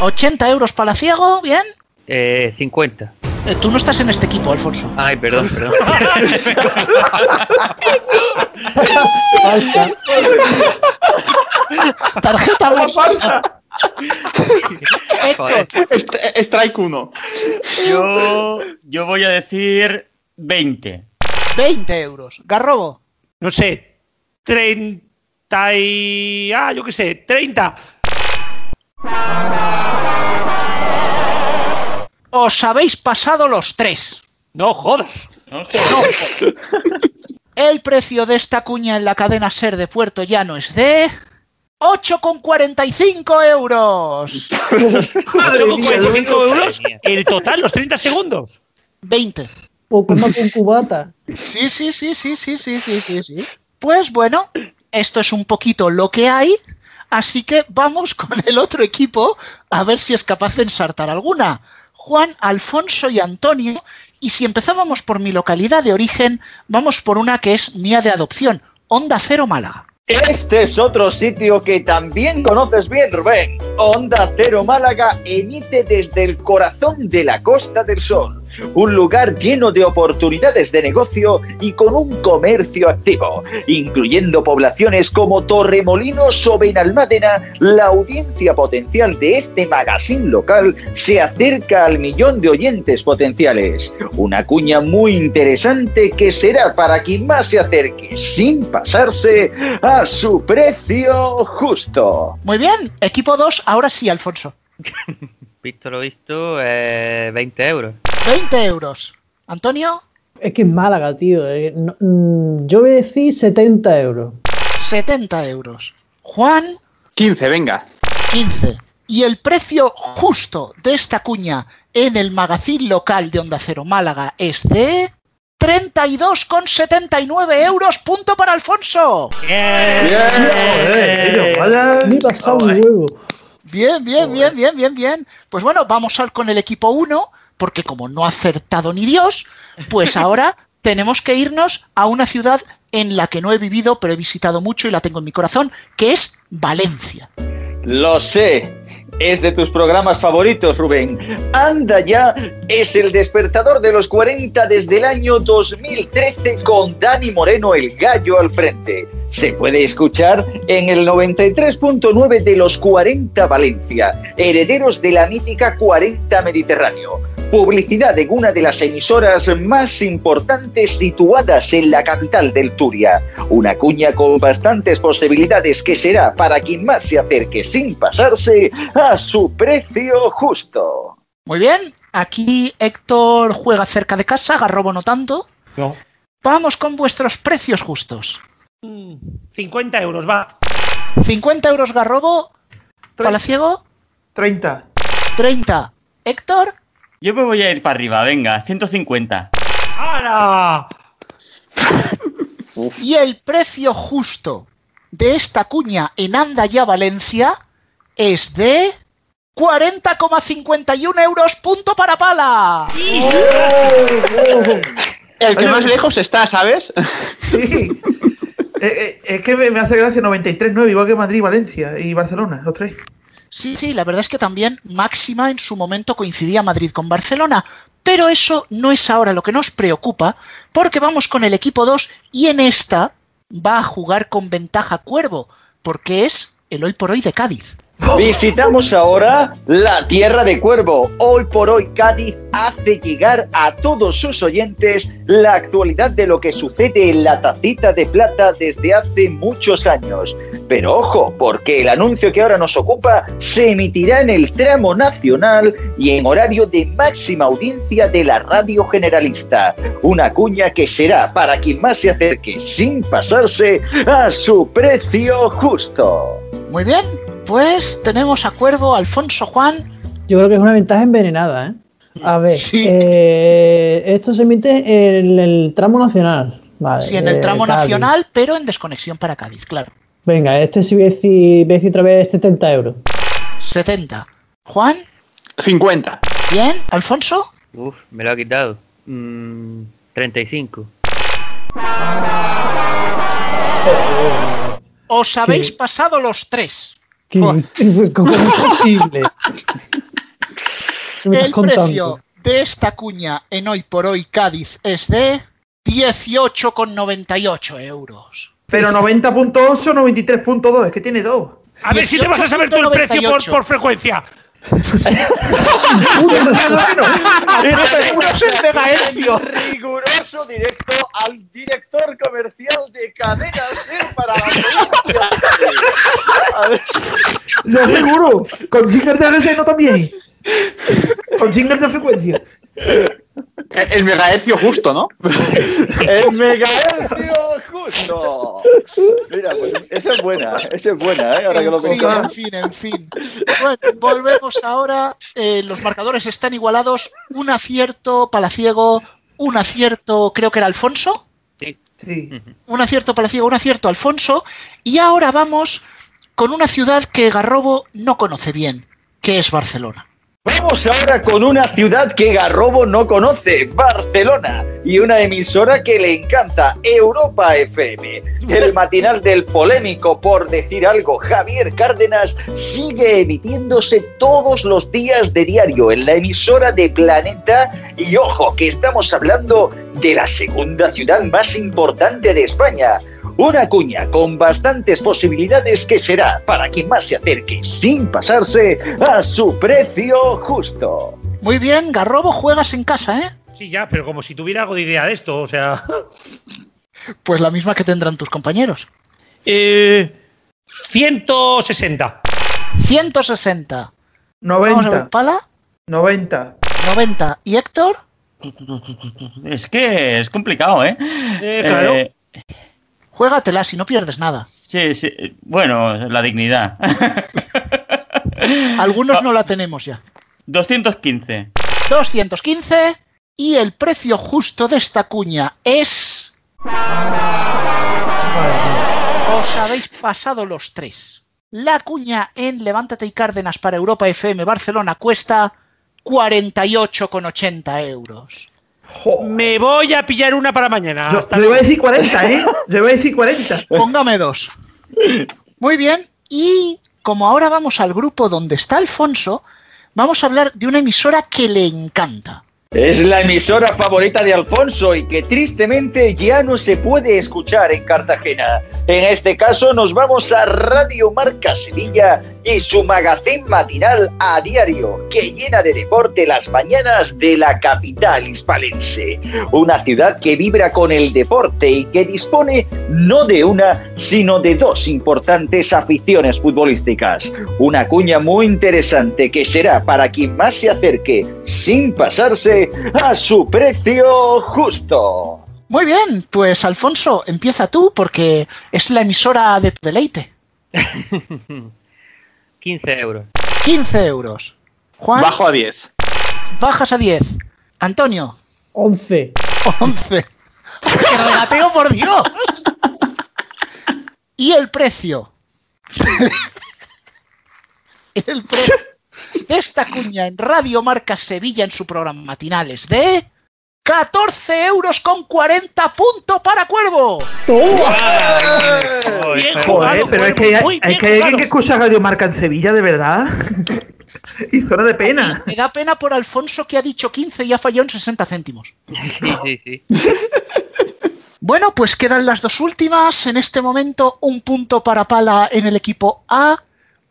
80 euros Palaciego, bien. Eh, 50. Eh, tú no estás en este equipo, Alfonso. Ay, perdón, perdón. Tarjeta. Est- Strike 1. Yo, yo voy a decir 20. 20 euros. Garrobo. No sé. 30 y. Ah, yo qué sé. 30. Os habéis pasado los tres. No jodas. El precio de esta cuña en la cadena Ser de Puerto Llano es de 8,45 euros. Madre Son mía, 45 euros el total, los 30 segundos. 20. O con cubata. Sí, sí, sí, sí, sí, sí, sí, sí, sí. Pues bueno, esto es un poquito lo que hay, así que vamos con el otro equipo a ver si es capaz de ensartar alguna. Juan, Alfonso y Antonio, y si empezábamos por mi localidad de origen, vamos por una que es mía de adopción, Onda Cero Málaga. Este es otro sitio que también conoces bien, Rubén. Onda Cero Málaga emite desde el corazón de la Costa del Sol. Un lugar lleno de oportunidades de negocio y con un comercio activo, incluyendo poblaciones como Torremolinos o Benalmádena. La audiencia potencial de este magazine local se acerca al millón de oyentes potenciales. Una cuña muy interesante que será para quien más se acerque, sin pasarse, a su precio justo. Muy bien, equipo 2, ahora sí, Alfonso. Visto lo visto, eh, 20 euros. 20 euros. Antonio, Es que es Málaga, tío. eh, no- mm, yo voy a decir 70 euros. 70 euros. Juan, 15, venga. 15. Y el precio justo de esta cuña en el magazine local de Onda Cero Málaga es de 32,79 euros. Punto para Alfonso. Ni pasado un huevo. Bien, bien, bien, bien, bien, bien. Pues bueno, vamos al con el equipo 1, porque como no ha acertado ni Dios, pues ahora tenemos que irnos a una ciudad en la que no he vivido, pero he visitado mucho y la tengo en mi corazón, que es Valencia. Lo sé. Es de tus programas favoritos, Rubén. Anda ya es el despertador de los 40 desde el año 2013 con Dani Moreno el gallo al frente. Se puede escuchar en el 93.9 de los 40 Valencia, herederos de la mítica 40 Mediterráneo. Publicidad en una de las emisoras más importantes situadas en la capital del Turia. Una cuña con bastantes posibilidades que será para quien más se acerque sin pasarse a su precio justo. Muy bien, aquí Héctor juega cerca de casa, Garrobo no tanto. No. Vamos con vuestros precios justos. 50 euros, va. 50 euros Garrobo, Palaciego, 30. 30. Héctor, Yo me voy a ir para arriba, venga, 150. ¡Hala! y el precio justo de esta cuña en Andaya, Valencia, es de 40,51 euros. Punto para Pala. El que más lejos está, ¿sabes? Sí. Eh, eh, es que me, me hace gracia 93-9, igual que Madrid, Valencia y Barcelona, los tres. Sí, sí, la verdad es que también máxima en su momento coincidía Madrid con Barcelona. Pero eso no es ahora lo que nos preocupa, porque vamos con el equipo 2 y en esta va a jugar con ventaja Cuervo, porque es el hoy por hoy de Cádiz. Visitamos ahora la tierra de Cuervo. Hoy por hoy Cádiz hace llegar a todos sus oyentes la actualidad de lo que sucede en la tacita de plata desde hace muchos años. Pero ojo, porque el anuncio que ahora nos ocupa se emitirá en el tramo nacional y en horario de máxima audiencia de la radio generalista. Una cuña que será para quien más se acerque sin pasarse a su precio justo. Muy bien, pues tenemos a Cuervo, Alfonso Juan. Yo creo que es una ventaja envenenada, ¿eh? A ver, eh, esto se emite en el tramo nacional. Vale, Sí, en el eh, tramo Cádiz. nacional, pero en desconexión para Cádiz, claro. Venga, este sí voy a decir, voy a decir otra vez 70 euros. 70. Juan, 50. bien. Alfonso, Uf, me lo ha quitado. Mm, 35. os habéis pasado los tres. ¿Qué- ¿Cómo es posible? ¿Qué me estás El contando? precio de esta cuña en hoy por hoy Cádiz es de 18,98 euros. Pero 90.8 o 93.2, es que tiene dos. A ver si te vas a saber tú el precio por, 18,98. por frecuencia. Megahercio. Riguroso directo al director comercial de Cadena Ser para la Yo seguro. Con Singer de RSN también. Con Singer de frecuencia. El, el megahercio justo, ¿no? El megahercio justo. Mira, pues esa es buena, esa es buena, ¿eh? Ahora que lo En fin, en fin, en fin. Bueno, volvemos ahora. Eh, los marcadores están igualados. Un acierto Palaciego, un acierto, creo que era Alfonso. Sí. Sí. Un acierto Palaciego, un acierto Alfonso. Y ahora vamos con una ciudad que Garrobo no conoce bien, que es Barcelona. Vamos ahora con una ciudad que Garrobo no conoce, Barcelona, y una emisora que le encanta, Europa FM. El matinal del polémico, por decir algo, Javier Cárdenas, sigue emitiéndose todos los días de diario en la emisora de Planeta. Y ojo, que estamos hablando de la segunda ciudad más importante de España. Una cuña con bastantes posibilidades que será para quien más se acerque sin pasarse a su precio justo. Muy bien, Garrobo, juegas en casa, ¿eh? Sí, ya, pero como si tuviera algo de idea de esto, o sea. Pues la misma que tendrán tus compañeros. Eh, 160. 160. Vamos a ver, 90. Pala, 90. 90. ¿Y Héctor? Es que es complicado, ¿eh? Eh, claro. Eh, Juégatela si no pierdes nada. sí, sí. Bueno, la dignidad. Algunos no la tenemos ya. 215. 215. Y el precio justo de esta cuña es. Os habéis pasado los tres. La cuña en Levántate y Cárdenas para Europa FM Barcelona cuesta 48,80 euros. Me voy a pillar una para mañana. Yo, Hasta yo le iba a decir 40, ¿eh? Le iba a decir 40. Póngame dos. Muy bien. Y como ahora vamos al grupo donde está Alfonso, vamos a hablar de una emisora que le encanta. Es la emisora favorita de Alfonso y que tristemente ya no se puede escuchar en Cartagena. En este caso nos vamos a Radio Marca Sevilla y su magazín matinal a diario que llena de deporte las mañanas de la capital hispalense. Una ciudad que vibra con el deporte y que dispone no de una, sino de dos importantes aficiones futbolísticas. Una cuña muy interesante que será para quien más se acerque sin pasarse a su precio justo. Muy bien, pues Alfonso, empieza tú porque es la emisora de tu deleite. 15 euros. 15 euros. Juan, Bajo a 10. bajas a 10. Antonio, 11. 11. ¡Qué regateo, por Dios! Y el precio. el precio de esta cuña en Radio Marca Sevilla en su programa matinales de 14 euros con 40 puntos para Cuervo. Bien Joder, pero es que hay, muy hay bien que hay alguien que escucha Radio Marca en Sevilla, de verdad. y zona de pena. Me da pena por Alfonso que ha dicho 15 y ha fallado en 60 céntimos. Sí, sí, sí. Bueno, pues quedan las dos últimas. En este momento, un punto para Pala en el equipo A,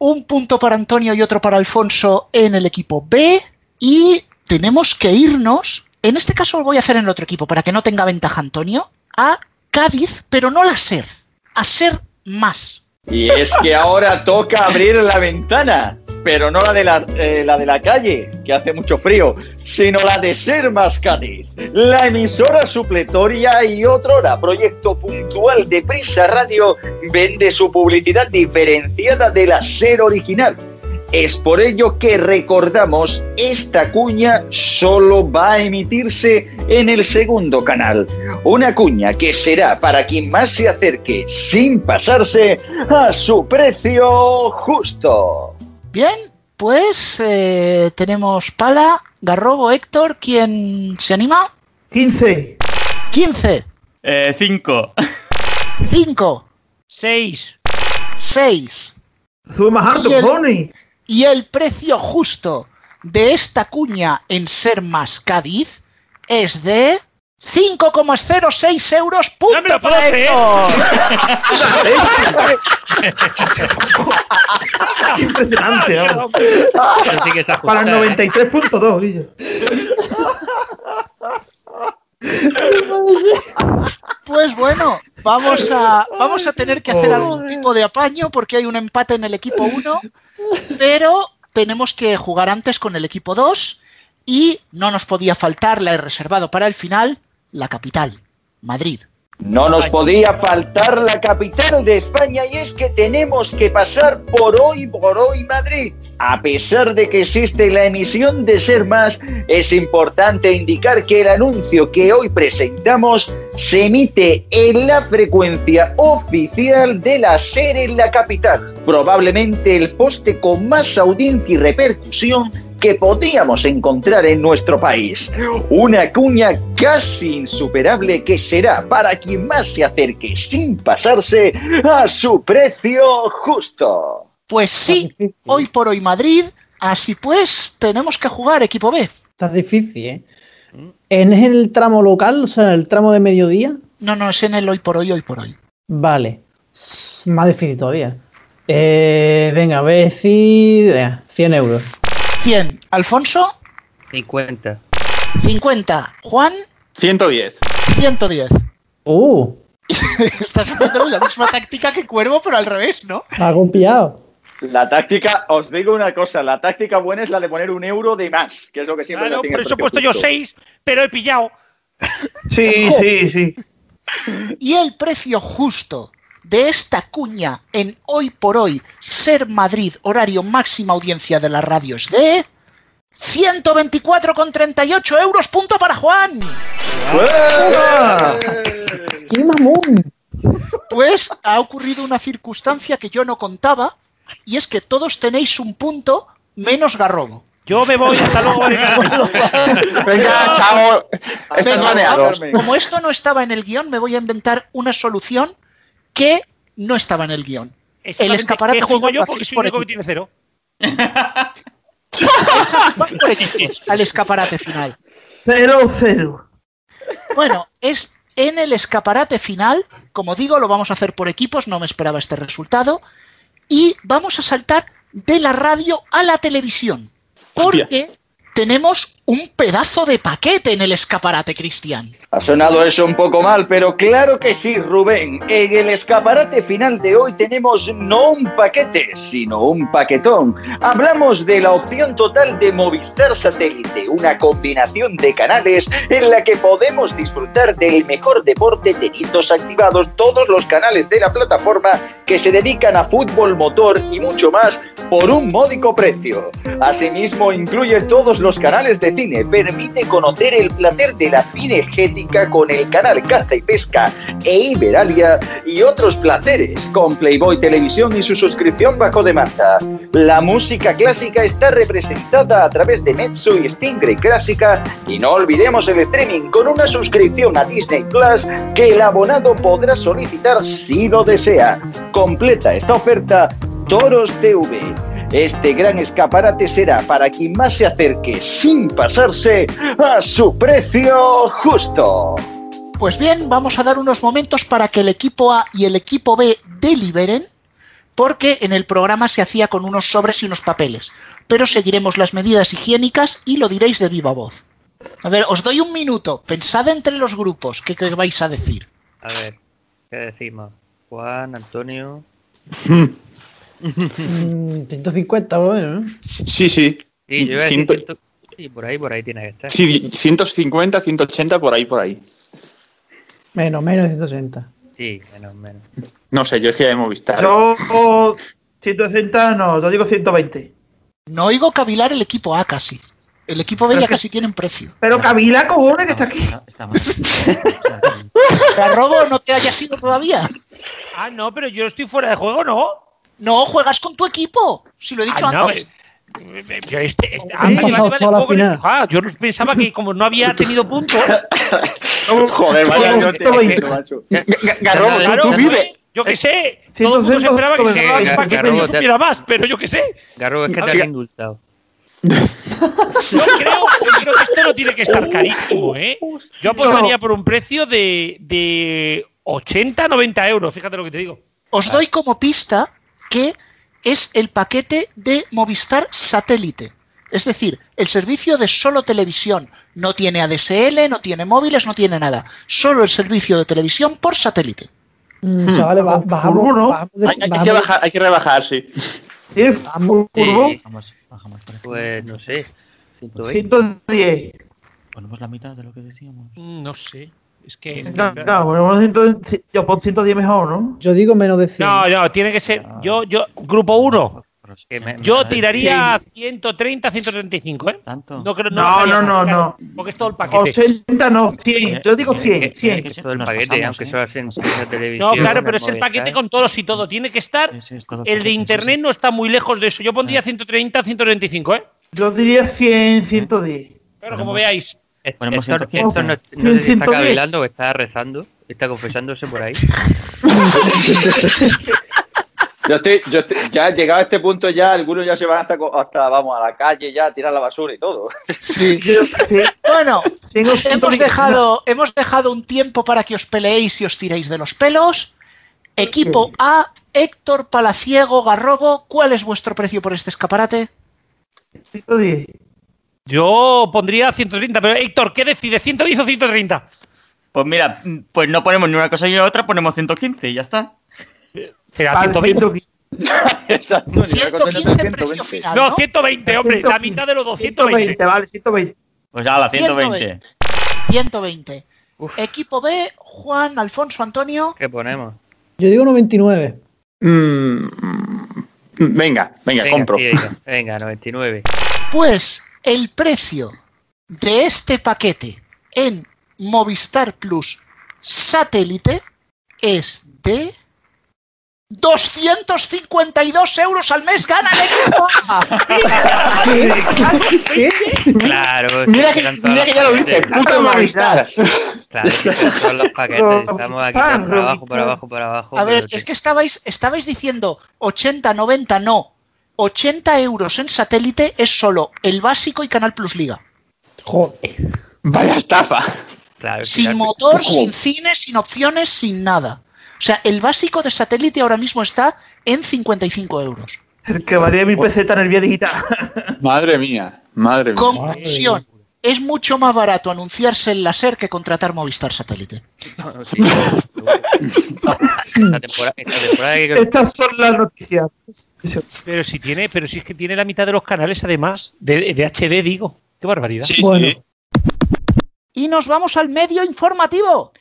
un punto para Antonio y otro para Alfonso en el equipo B. Y tenemos que irnos. En este caso lo voy a hacer en el otro equipo para que no tenga ventaja Antonio. A Cádiz, pero no la SER. A SER más. Y es que ahora toca abrir la ventana, pero no la de la, eh, la de la calle, que hace mucho frío, sino la de Ser Más Cádiz, la emisora supletoria y otrora proyecto puntual de Prisa Radio vende su publicidad diferenciada de la Ser original. Es por ello que recordamos, esta cuña solo va a emitirse en el segundo canal. Una cuña que será para quien más se acerque sin pasarse a su precio justo. Bien, pues eh, tenemos Pala, Garrobo, Héctor. ¿Quién se anima? 15. 15, Eh, 5. 5, 6. 6. Sube más alto, Y el- Bonnie. Y el precio justo de esta cuña en Ser Más Cádiz es de 5,06 euros punto ¡No me lo para! Héctor. Impresionante, sí que Para el ¿eh? 93.2, Guillo. Pues bueno, vamos a, vamos a tener que hacer algún tipo de apaño porque hay un empate en el equipo 1, pero tenemos que jugar antes con el equipo 2 y no nos podía faltar, la he reservado para el final, la capital, Madrid. No nos podía faltar la capital de España y es que tenemos que pasar por hoy, por hoy Madrid. A pesar de que existe la emisión de Ser Más, es importante indicar que el anuncio que hoy presentamos se emite en la frecuencia oficial de la SER en la capital. Probablemente el poste con más audiencia y repercusión que podíamos encontrar en nuestro país. Una cuña casi insuperable que será para quien más se acerque sin pasarse a su precio justo. Pues sí, hoy por hoy Madrid, así pues tenemos que jugar equipo B. Está difícil, ¿eh? ¿En el tramo local, o sea, en el tramo de mediodía? No, no, es en el hoy por hoy, hoy por hoy. Vale. Más difícil todavía. Eh, venga, a ver si... venga, 100 euros. 100. Alfonso, 50. 50. Juan, 110. 110. Uh, Estás haciendo la misma táctica que Cuervo, pero al revés, ¿no? me ha copiado. La táctica, os digo una cosa, la táctica buena es la de poner un euro de más, que es lo que siempre Claro, por eso he puesto yo. 6, pero he pillado. Sí, sí, sí. Y el precio justo de esta cuña en hoy por hoy, Ser Madrid, horario máxima audiencia de la radio es de 124,38 euros, punto para Juan. ¡Qué mamón! Pues ha ocurrido una circunstancia que yo no contaba, y es que todos tenéis un punto menos Garrobo. Yo me voy, hasta luego. Venga, chao. Como esto no estaba en el guion, me voy a inventar una solución que no estaba en el guion. El escaparate ¿Qué juego final yo? Porque soy por el único que tiene cero. Al escaparate final. Cero, cero. Bueno, es en el escaparate final, como digo, lo vamos a hacer por equipos, no me esperaba este resultado, y vamos a saltar de la radio a la televisión, porque tenemos un pedazo de paquete en el escaparate, Cristian. Ha sonado eso un poco mal, pero claro que sí, Rubén. En el escaparate final de hoy tenemos no un paquete, sino un paquetón. Hablamos de la opción total de Movistar Satélite, una combinación de canales en la que podemos disfrutar del mejor deporte teniendo activados todos los canales de la plataforma que se dedican a fútbol, motor y mucho más por un módico precio. Asimismo, incluye todos los canales de cine, permite conocer el placer de la cinegética con el canal Caza y Pesca e Iberalia y otros placeres con Playboy Televisión y su suscripción bajo demanda. La música clásica está representada a través de Mezzo y Stingray Clásica y no olvidemos el streaming con una suscripción a Disney Plus que el abonado podrá solicitar si lo desea. Completa esta oferta Toros TV. Este gran escaparate será para quien más se acerque sin pasarse a su precio justo. Pues bien, vamos a dar unos momentos para que el equipo A y el equipo B deliberen, porque en el programa se hacía con unos sobres y unos papeles. Pero seguiremos las medidas higiénicas y lo diréis de viva voz. A ver, os doy un minuto. Pensad entre los grupos qué, qué vais a decir. A ver, ¿qué decimos? Juan, Antonio. Mm, 150 por lo menos, ¿no? Sí, sí. Sí, yo decir por ahí, por ahí tiene que estar. Sí, 150, 180, por ahí, por ahí. Menos, menos de 160. Sí, menos, menos. No sé, yo es que ya he Movistar. Yo 160, no, yo digo 120. No oigo cavilar el equipo A casi. El equipo B ya casi tiene un precio. Pero Kabila, cojones, que está aquí. Garrobo, no te hayas ido todavía. Ah, no, pero yo estoy fuera de juego, ¿no? No, juegas con tu equipo. Si lo he dicho Ah, antes. eh, eh, este, este- ah, vale, vale, vale, final. ah, yo pensaba que como no había tenido puntos. Joder, vaya, yo te- macho. Garrobo, tú, Claro, tú vive. Yo qué sé. Todo el mundo se 100, esperaba que se un paquete y Garrobo, yo te- supiera más, pero yo qué sé. Garro, es que te has indultado. Yo creo, yo creo que esto no tiene que estar carísimo, ¿eh? Yo apostaría por un precio de, de 80, 90 euros, fíjate lo que te digo. Os doy como pista que es el paquete de Movistar Satélite. Es decir, el servicio de solo televisión. No tiene ADSL, no tiene móviles, no tiene nada. Solo el servicio de televisión por satélite. Mm, chavales, ba- bajamos, Furbo, ¿no? bajamos de- Hay, hay que bajamos- bajar, hay que rebajar, sí. Sí, Vamos, bajamos aquí. pues no sé. 120. 110. Ponemos la mitad de lo que decíamos. Mm, No sé. Es que. es que- No, no, ponemos 100 yo pongo 110 mejor, ¿no? Yo digo menos de 100. No, no, tiene que ser. Yo, yo, grupo 1. Que me- Yo tiraría 130, 135, ¿eh? ¿Tanto? No, creo, No, no, no, no. Porque es todo el paquete. 80 no, 100. Yo digo 100, Tiene 100. que ser todo el paquete, aunque solo sea en la televisión. No, claro, pero es el paquete con todos y todo. Tiene que estar. El de internet no está muy lejos de eso. Yo pondría 130, 135, ¿eh? Yo diría 100, 110. Pero como veáis. Ponemos Héctor, 115. Héctor no, no sé si está 110. cavilando o está rezando, está confesándose por ahí. Yo estoy, yo estoy- ya llegado a este punto ya, algunos ya se van hasta, hasta vamos, a la calle ya a tirar la basura y todo. Sí. Bueno, Tengo hemos 110. dejado, hemos dejado un tiempo para que os peleéis y os tiréis de los pelos. Equipo A, Héctor Palaciego Garrobo, ¿cuál es vuestro precio por este escaparate? 110. Yo pondría 130, pero Héctor, ¿qué decide? ¿110 o 130? Pues mira, pues no ponemos ni una cosa ni otra, ponemos 115 y ya está. Será Vale, 120. 115. Exacto. ni una cosa ni otra, 115 precio 120. final. No, ¿no? 120, hombre. La mitad de los 220. 120, vale, 120. Pues a la 120. 120. Equipo B, Juan, Alfonso, Antonio. ¿Qué ponemos? Yo digo 99. Mm, venga, venga, Venga, compro. sí, venga, 99. Pues el precio de este paquete en Movistar Plus satélite es de 252 euros al mes gana el equipo. Claro, Mira es que, mira que ya lo dice, puta Movistar. Claro, todos los paquetes. Estamos aquí Movistar, por abajo, por abajo, por abajo. A ver, es que estabais, estabais diciendo 80, 90, no. 80 euros en satélite es solo el básico y Canal Plus Liga. Joder. Vaya estafa. Claro, Sin claro. motor, sin cine, sin opciones, sin nada. O sea, el básico de satélite ahora mismo está en 55 euros. El que valía mi peseta en el vía digital. Madre mía, madre mía. Conclusión. Es mucho más barato anunciarse en la SER que contratar Movistar Satélite. Sí, esta temporada, esta temporada que Estas son las noticias. Pero si tiene, pero si es que tiene la mitad de los canales además de, de HD, digo. Qué barbaridad. Sí, Bueno. sí. Y nos vamos al medio informativo.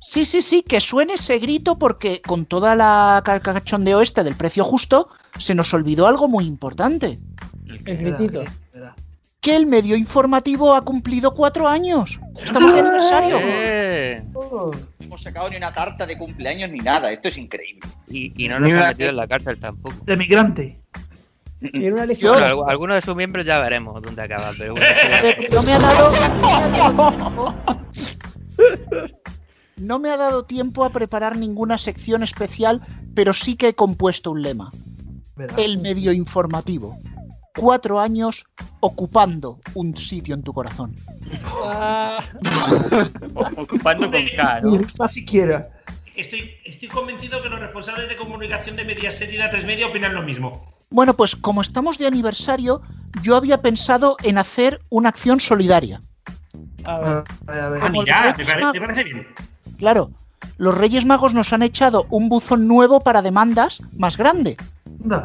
Sí, sí, sí, que suene ese grito porque con toda la ca- cachondeo este del precio justo, se nos olvidó algo muy importante. El gritito. Que el medio informativo ha cumplido cuatro años. Estamos de aniversario. Eh, No hemos sacado ni una tarta de cumpleaños ni nada. Esto es increíble. y, y no nos han metido en la cárcel tampoco. De migrante. Y era una legión. Bueno, algu- algunos de sus miembros ya veremos dónde acaban, pero bueno, no me ha dado. no me ha dado tiempo- No me ha dado tiempo a preparar ninguna sección especial, pero sí que he compuesto un lema. El medio informativo. Cuatro años ocupando un sitio en tu corazón. Ocupando con K, Ni ¿no? más siquiera. Estoy, estoy convencido que los responsables de comunicación de Mediaset y la 3 Media opinan lo mismo. Bueno, pues como estamos de aniversario, yo había pensado en hacer una acción solidaria. A ver. A ver. Ah, mira, parece, Magos- parece bien. Claro, los Reyes Magos nos han echado un buzón nuevo para demandas más grande.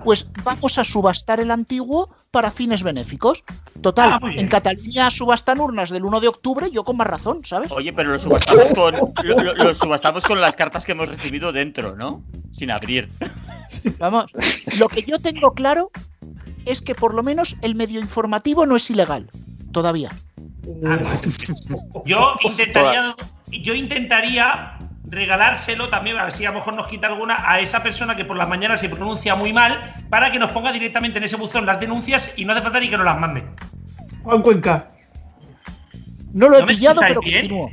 Pues vamos a subastar el antiguo para fines benéficos. Total, Ah, en Cataluña subastan urnas del 1 de octubre, yo con más razón, ¿sabes? Oye, pero lo subastamos con, lo, lo- lo subastamos con las cartas que hemos recibido dentro, ¿no? Sin abrir. Vamos, lo que yo tengo claro es que por lo menos el medio informativo no es ilegal. Todavía. Yo intentaría, yo intentaría regalárselo también, a ver si a lo mejor nos quita alguna, a esa persona que por las mañanas se pronuncia muy mal, para que nos ponga directamente en ese buzón las denuncias y no hace falta ni que nos las mande. Juan Cuenca. No lo he ¿No me pillado, pero bien? continúo.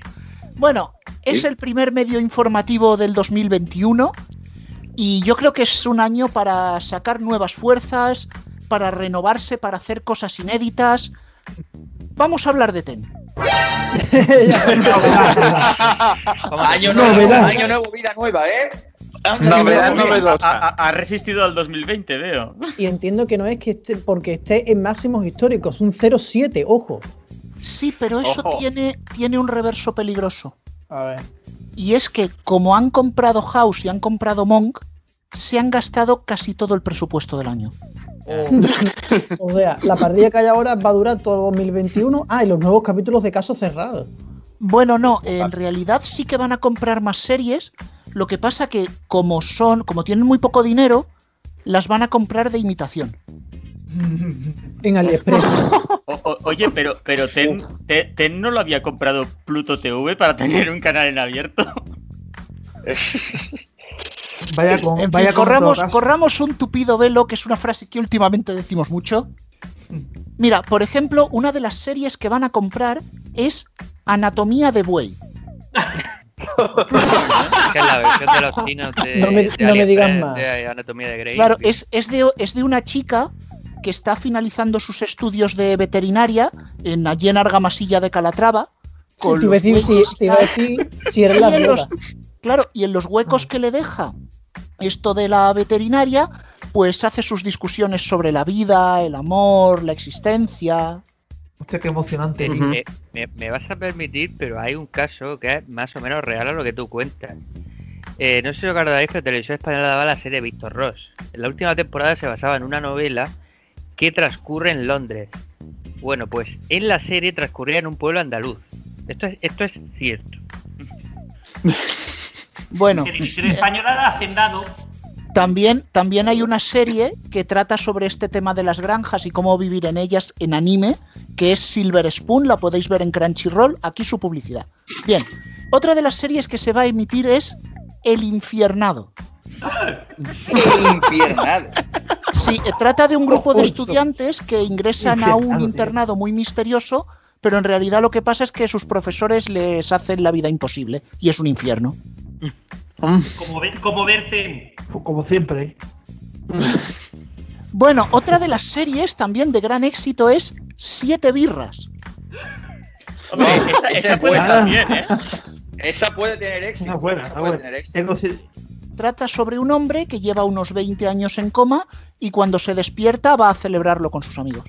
Bueno, es el primer medio informativo del 2021 y yo creo que es un año para sacar nuevas fuerzas, para renovarse, para hacer cosas inéditas. Vamos a hablar de TEN. Año Novedad. nuevo, año nuevo, vida nueva, ¿eh? Novedad Ha, novedosa. ha- ha resistido al 2020, veo. Y entiendo que no es que esté porque esté en máximos históricos, un 0,7, ojo. Sí, pero eso Ojo. tiene, tiene un reverso peligroso. A ver. Y es que como han comprado House y han comprado Monk, se han gastado casi todo el presupuesto del año. O sea, la parrilla que hay ahora va a durar todo el 2021. Ah, y los nuevos capítulos de Caso Cerrado. Bueno, no, en realidad sí que van a comprar más series. Lo que pasa que como son, como tienen muy poco dinero, las van a comprar de imitación. En AliExpress. O- o- oye, pero, pero Ten, Te- Ten no lo había comprado Pluto TV para tener un canal en abierto. Vaya con. En fin, vaya con corramos, un tupido velo, que es una frase que últimamente decimos mucho. Mira, por ejemplo, una de las series que van a comprar es Anatomía de Buey. Que es la versión de los chinos de, No me- de no me digas AliExpress, más. de Anatomía de Grey. Claro, es, es, de, es de una chica que está finalizando sus estudios de veterinaria en allí en Argamasilla de Calatrava. Con te, iba a los decir, si, huecos te iba a decir si eres y la en rueda. los- Claro, y en los huecos que le deja esto de la veterinaria, pues hace sus discusiones sobre la vida, el amor, la existencia. Hostia, qué emocionante. Me, me- me vas a permitir, pero hay un caso que es más o menos real a lo que tú cuentas. Eh, no sé si os acordáis, pero Televisión Española daba la serie Víctor Ross. En la última temporada se basaba en una novela que transcurre en Londres. Bueno, pues en la serie transcurría en un pueblo andaluz. Esto es, esto es cierto. Bueno, Televisión española Hacendado. también, también hay una serie que trata sobre este tema de las granjas y cómo vivir en ellas en anime, que es Silver Spoon, la podéis ver en Crunchyroll, aquí su publicidad. Bien, otra de las series que se va a emitir es El Infiernado. Infiernal. Sí, eh, trata de un grupo de estudiantes que ingresan a un Infiernado, internado muy misterioso, pero en realidad lo que pasa es que sus profesores les hacen la vida imposible y es un infierno. Como, ver- como verte. Como siempre. Bueno, otra de las series también de gran éxito es Siete Birras. Hombre, esa, esa esa es puede buena. también, ¿eh? Esa puede tener éxito. Una buena, esa una puede buena. tener éxito. Tengo si- Trata sobre un hombre que lleva unos 20 años en coma y cuando se despierta va a celebrarlo con sus amigos.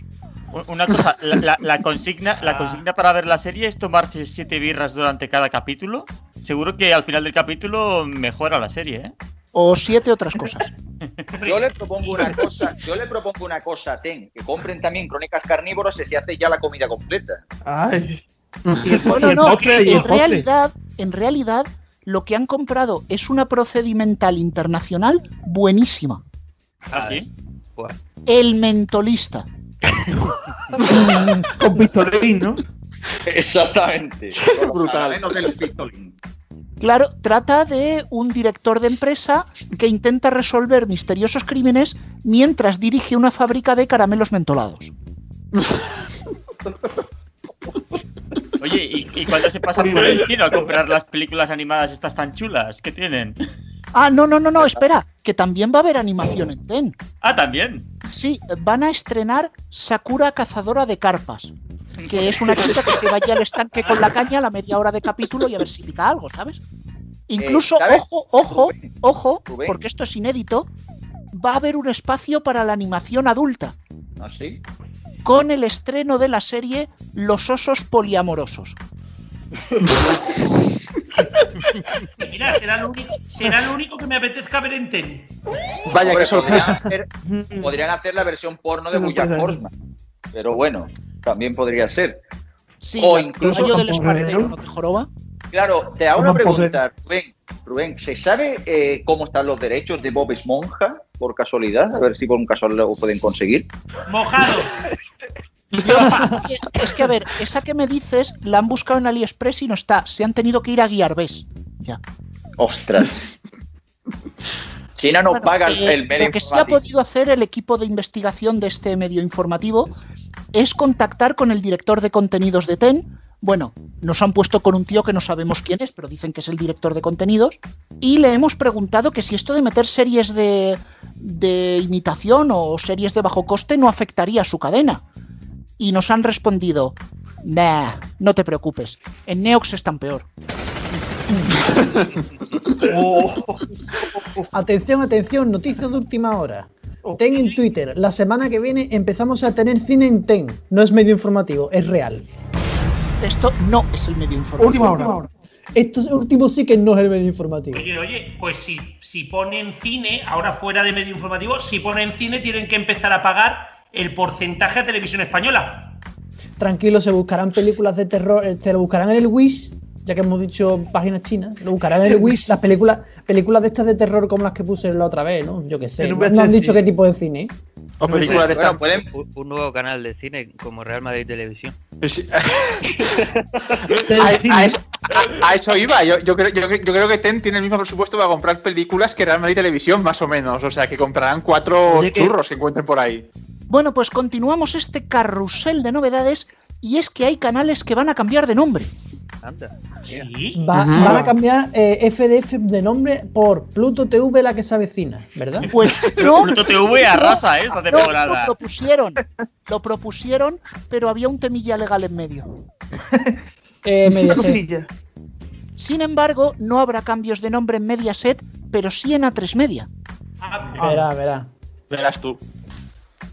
Una cosa, la, la- la consigna, la consigna para ver la serie es tomarse siete birras durante cada capítulo. Seguro que al final del capítulo mejora la serie, ¿eh? O siete otras cosas. Yo le propongo una cosa, yo le propongo una cosa a Ten, que compren también crónicas carnívoras y se hace ya la comida completa. Ay. Postre, y el en realidad, en realidad, lo que han comprado es una procedimental internacional buenísima. ¿Ah, sí? El mentolista. Con pistolín, ¿no? Exactamente. Brutal. Menos del pistolín. Claro, trata de un director de empresa que intenta resolver misteriosos crímenes mientras dirige una fábrica de caramelos mentolados. Oye, ¿y, y cuándo se pasan por el chino a comprar las películas animadas estas tan chulas? ¿Qué tienen? Ah, no, no, no, no, espera, que también va a haber animación en TEN. Ah, también. Sí, van a estrenar Sakura Cazadora de Carpas, que es una chica que se vaya al estanque con la caña a la media hora de capítulo y a ver si pica algo, ¿sabes? Incluso, ¿sabes? ojo, ojo, ojo, porque esto es inédito, va a haber un espacio para la animación adulta, ¿Ah, sí? con el estreno de la serie Los Osos Poliamorosos. Mira, será lo, único, será lo único que me apetezca ver en tele. Vaya, Hombre, qué sorpresa. Podrían hacer, podrían hacer la versión porno de sorpresa. Horseman. Pero bueno, también podría ser. Sí, O el incluso- rayo del espartero. ¿no te joroba? Claro, te hago una pregunta, Rubén. Rubén, ¿se sabe eh, cómo están los derechos de Bob Esponja por casualidad? A ver si por un casualidad lo pueden conseguir. Mojado. Es que, a ver, esa que me dices la han buscado en AliExpress y no está. Se han tenido que ir a Guiarbés. Ya. Ostras. China no Bueno, paga eh, el medio Lo que sí ha podido hacer el equipo de investigación de este medio informativo es contactar con el director de contenidos de TEN. Bueno, nos han puesto con un tío que no sabemos quién es, pero dicen que es el director de contenidos. Y le hemos preguntado que si esto de meter series de, de imitación o series de bajo coste no afectaría a su cadena. Y nos han respondido, nah, no te preocupes, en Neox están peor. Atención, atención, noticias de última hora. Ten en Twitter, la semana que viene empezamos a tener cine en Ten. No es medio informativo, es real. Esto no es el medio informativo. Última hora. Esto último sí que no es el medio informativo. Oye, oye, pues si, si ponen cine, ahora fuera de medio informativo, si ponen cine tienen que empezar a pagar el porcentaje a televisión española. Tranquilo, se buscarán películas de terror, eh, se lo buscarán en el Wish, ya que hemos dicho páginas chinas, lo buscarán en el Wish, las películas, películas de estas de terror como las que puse la otra vez, ¿no? Yo qué sé. No no han dicho qué tipo de cine. O películas de Bueno, esta. pueden un, nuevo canal de cine como Real Madrid Televisión. Sí. a, a eso, a- a eso iba. Yo, yo creo, yo, yo creo que TEN tiene el mismo presupuesto para comprar películas que Real Madrid Televisión, más o menos. O sea, que comprarán cuatro Oye, que- churros que encuentren por ahí. Bueno, pues continuamos este carrusel de novedades y es que hay canales que van a cambiar de nombre. Anda. Sí. Va- Ujú. Van a cambiar eh, FDF de nombre por Pluto TV, la que se avecina, ¿verdad? Pues no, Pluto TV arrasa, ¿eh? Esta no, lo temporada. propusieron, lo propusieron, pero había un temilla legal en medio. Eh, Mediaset. Sin embargo, no habrá cambios de nombre en Mediaset, pero sí en A3 Media. Ah, Verá, verá. Verás tú.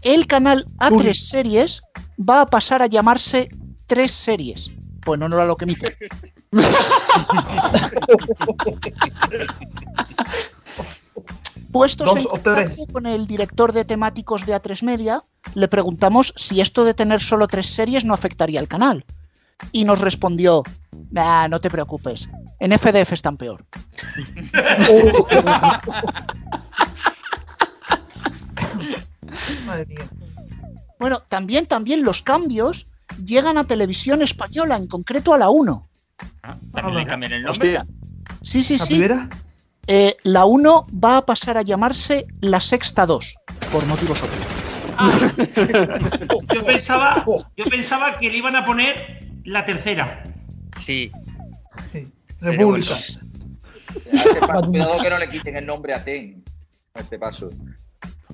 El canal A3 Uy. Series va a pasar a llamarse 3 Series. Pues no, no era lo que emite. Puestos Dos en o tres. contacto con el director de temáticos de A3 Media, le preguntamos si esto de tener solo tres series no afectaría al canal. Y nos respondió, "Nah, no te preocupes, en FDF están peor. Madre mía. Bueno, también, también los cambios llegan a televisión española, en concreto a la 1. Ah, También le cambian el nombre. Hostia. Sí, sí, ¿La sí. primera? Eh, la 1 va a pasar a llamarse la Sexta 2, por motivos obvios. ah. yo, pensaba, yo pensaba que le iban a poner la tercera. Sí. Sí. República. bueno. Este paso, cuidado que no le quiten el nombre a Ten. A este paso.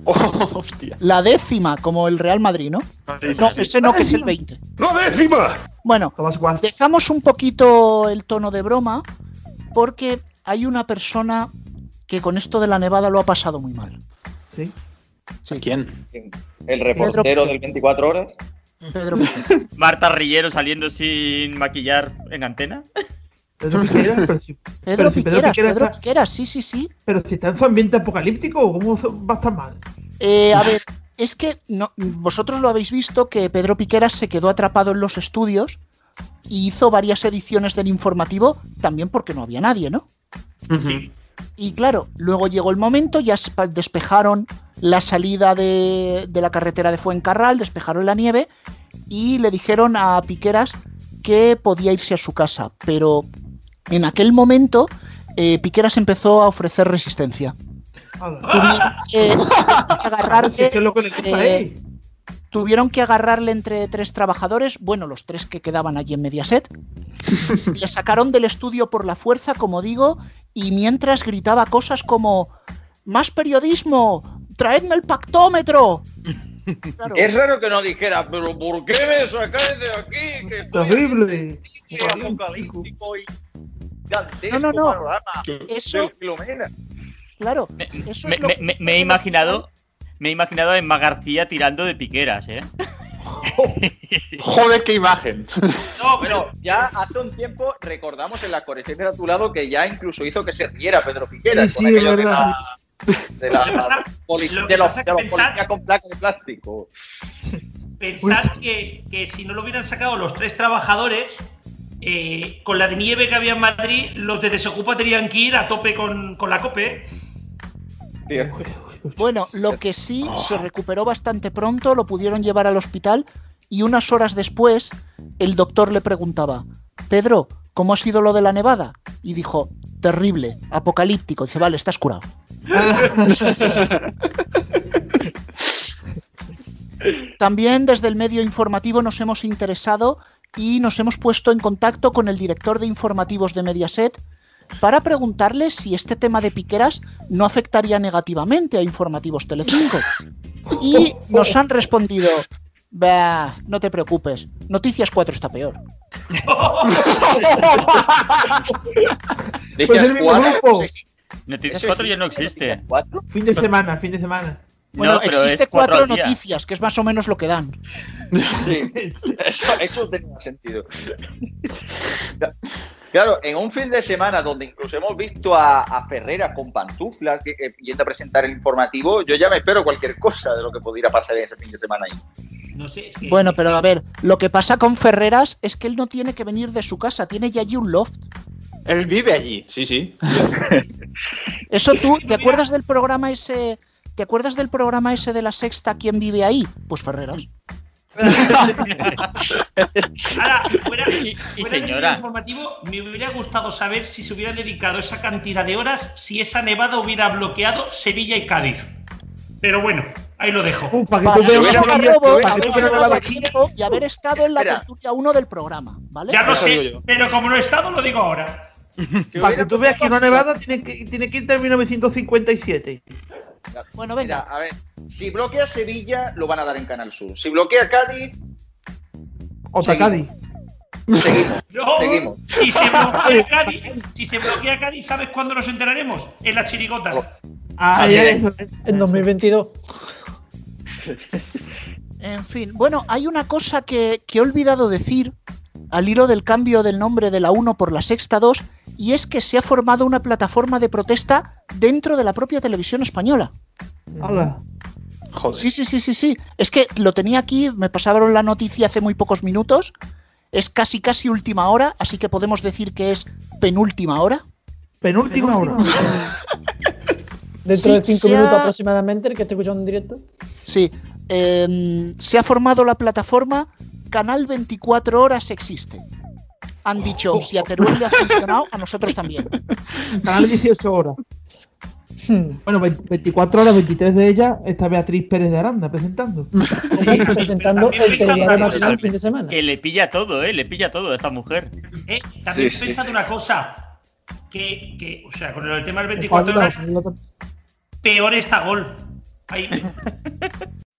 hostia. La décima, como el Real Madrid, ¿no? Sí, sí, No, sí. ese no, que es el 20. ¡La décima! Bueno, dejamos un poquito el tono de broma, porque hay una persona que con esto de la nevada lo ha pasado muy mal. Sí. ¿Quién? El reportero Pedro del 24 horas. Pedro, Marta Rillero saliendo sin maquillar en antena. Pedro Piqueras, pero si, Pedro pero si Pedro Piqueras, Pedro sí, sí, sí. pero si está en su ambiente apocalíptico, ¿cómo va a estar mal? Eh, a ver, es que no, vosotros lo habéis visto que Pedro Piqueras se quedó atrapado en los estudios y hizo varias ediciones del informativo también porque no había nadie, ¿no? Y claro, luego llegó el momento, ya despejaron la salida de, de la carretera de Fuencarral, despejaron la nieve y le dijeron a Piqueras que podía irse a su casa. Pero en aquel momento eh, Piqueras empezó a ofrecer resistencia. Tuvieron que agarrarle, eh, tuvieron que entre tres trabajadores, bueno, los tres que quedaban allí en Mediaset. Le sacaron del estudio por la fuerza, como digo, y mientras gritaba cosas como ¡Más periodismo! ¡Traedme el pactómetro! Claro. Es raro que no dijera, pero ¿por qué me sacáis de aquí? Que estoy Terrible. aquí, apocalíptico y No, no, no. panorama Eso- del Filomena. Claro, Me, eso me- es lo me- que- me- me he imaginado. Me he imaginado a Emma García tirando de piqueras, ¿eh? Joder, qué imagen. No, pero ya hace un tiempo recordamos en la conexión a tu lado que ya incluso hizo que se riera Pedro Piqueras Sí, con sí, aquello de la, de la lo de los, de pensar- policías con placa de plástico. pensad que, que si no lo hubieran sacado los tres trabajadores, eh, con la de nieve que había en Madrid, los de Desocupa tenían que ir a tope con, con la COPE. ¿eh? Bueno, lo que sí se recuperó bastante pronto, lo pudieron llevar al hospital y unas horas después el doctor le preguntaba, Pedro, ¿cómo ha sido lo de la nevada? Y dijo, terrible, apocalíptico. Dice, vale, estás curado. También desde el medio informativo nos hemos interesado y nos hemos puesto en contacto con el director de informativos de Mediaset para preguntarle si este tema de piqueras no afectaría negativamente a Informativos Telecinco. Y nos han respondido, "Bah, no te preocupes, Noticias 4 está peor. Pues Noticias ¿eso 4 ya no existe? Fin de semana, fin de semana. Bueno, No, existe cuatro noticias, que es más o menos lo que dan. Sí, eso, eso tenía sentido. Claro, en un fin de semana donde incluso hemos visto a, a Ferreras con pantuflas que, eh, yendo a presentar el informativo, yo ya me espero cualquier cosa de lo que pudiera pasar en ese fin de semana ahí. No sé, es que. Bueno, pero a ver, lo que pasa con Ferreras es que él no tiene que venir de su casa, tiene ya allí un loft. Él vive allí, sí, sí. Eso tú, ¿te acuerdas del programa ese? ¿Te acuerdas del programa ese de la sexta ¿Quién vive ahí? Pues Ferreras. Ahora, fuera, Y- y fuera del señora. informativo, me hubiera gustado saber si se hubiera dedicado esa cantidad de horas, si esa nevada hubiera bloqueado Sevilla y Cádiz. Pero bueno, ahí lo dejo. Uh, para vajilla- robo, para que y haber estado en la Espera. tertulia 1 del programa, ¿vale? Ya lo sé, pero como no he estado, lo digo ahora. Para que tú veas que una nevada tiene que, tiene que irte en 1957. Bueno, Mira, venga. a ver, si bloquea Sevilla, lo van a dar en Canal Sur. Si bloquea Cádiz, Otra. Cádiz. seguimos. No, Seguimos. si se bloquea Cádiz, si se bloquea Cádiz, ¿sabes cuándo nos enteraremos? En las chirigotas. Ah, Así ya, es. En 2022. En fin, bueno, hay una cosa que, que he olvidado decir al hilo del cambio del nombre de la 1 por la sexta 2 y es que se ha formado una plataforma de protesta dentro de la propia televisión española. Hala. Joder. Sí, sí, sí, sí, sí. Es que lo tenía aquí, me pasaron la noticia hace muy pocos minutos. Es casi, casi última hora, así que podemos decir que es penúltima hora. Penúltima hora. Dentro Sí, de cinco minutos ha- aproximadamente, el que esté escuchando en directo. Sí. em, se ha formado la plataforma Canal 24 Horas Existe. Han dicho, si a Teruel le ha funcionado, a nosotros también. Canal 18 horas. Hmm. Bueno, 20 24 horas, 23 de ellas está Beatriz Pérez de Aranda presentando. presentando el telediario nacional fin de semana. Que le pilla todo, ¿eh? Le pilla todo a esta mujer. Eh, también Sí, una cosa. Que, que, o sea, con el tema del 24 horas, peor está gol. Ahí,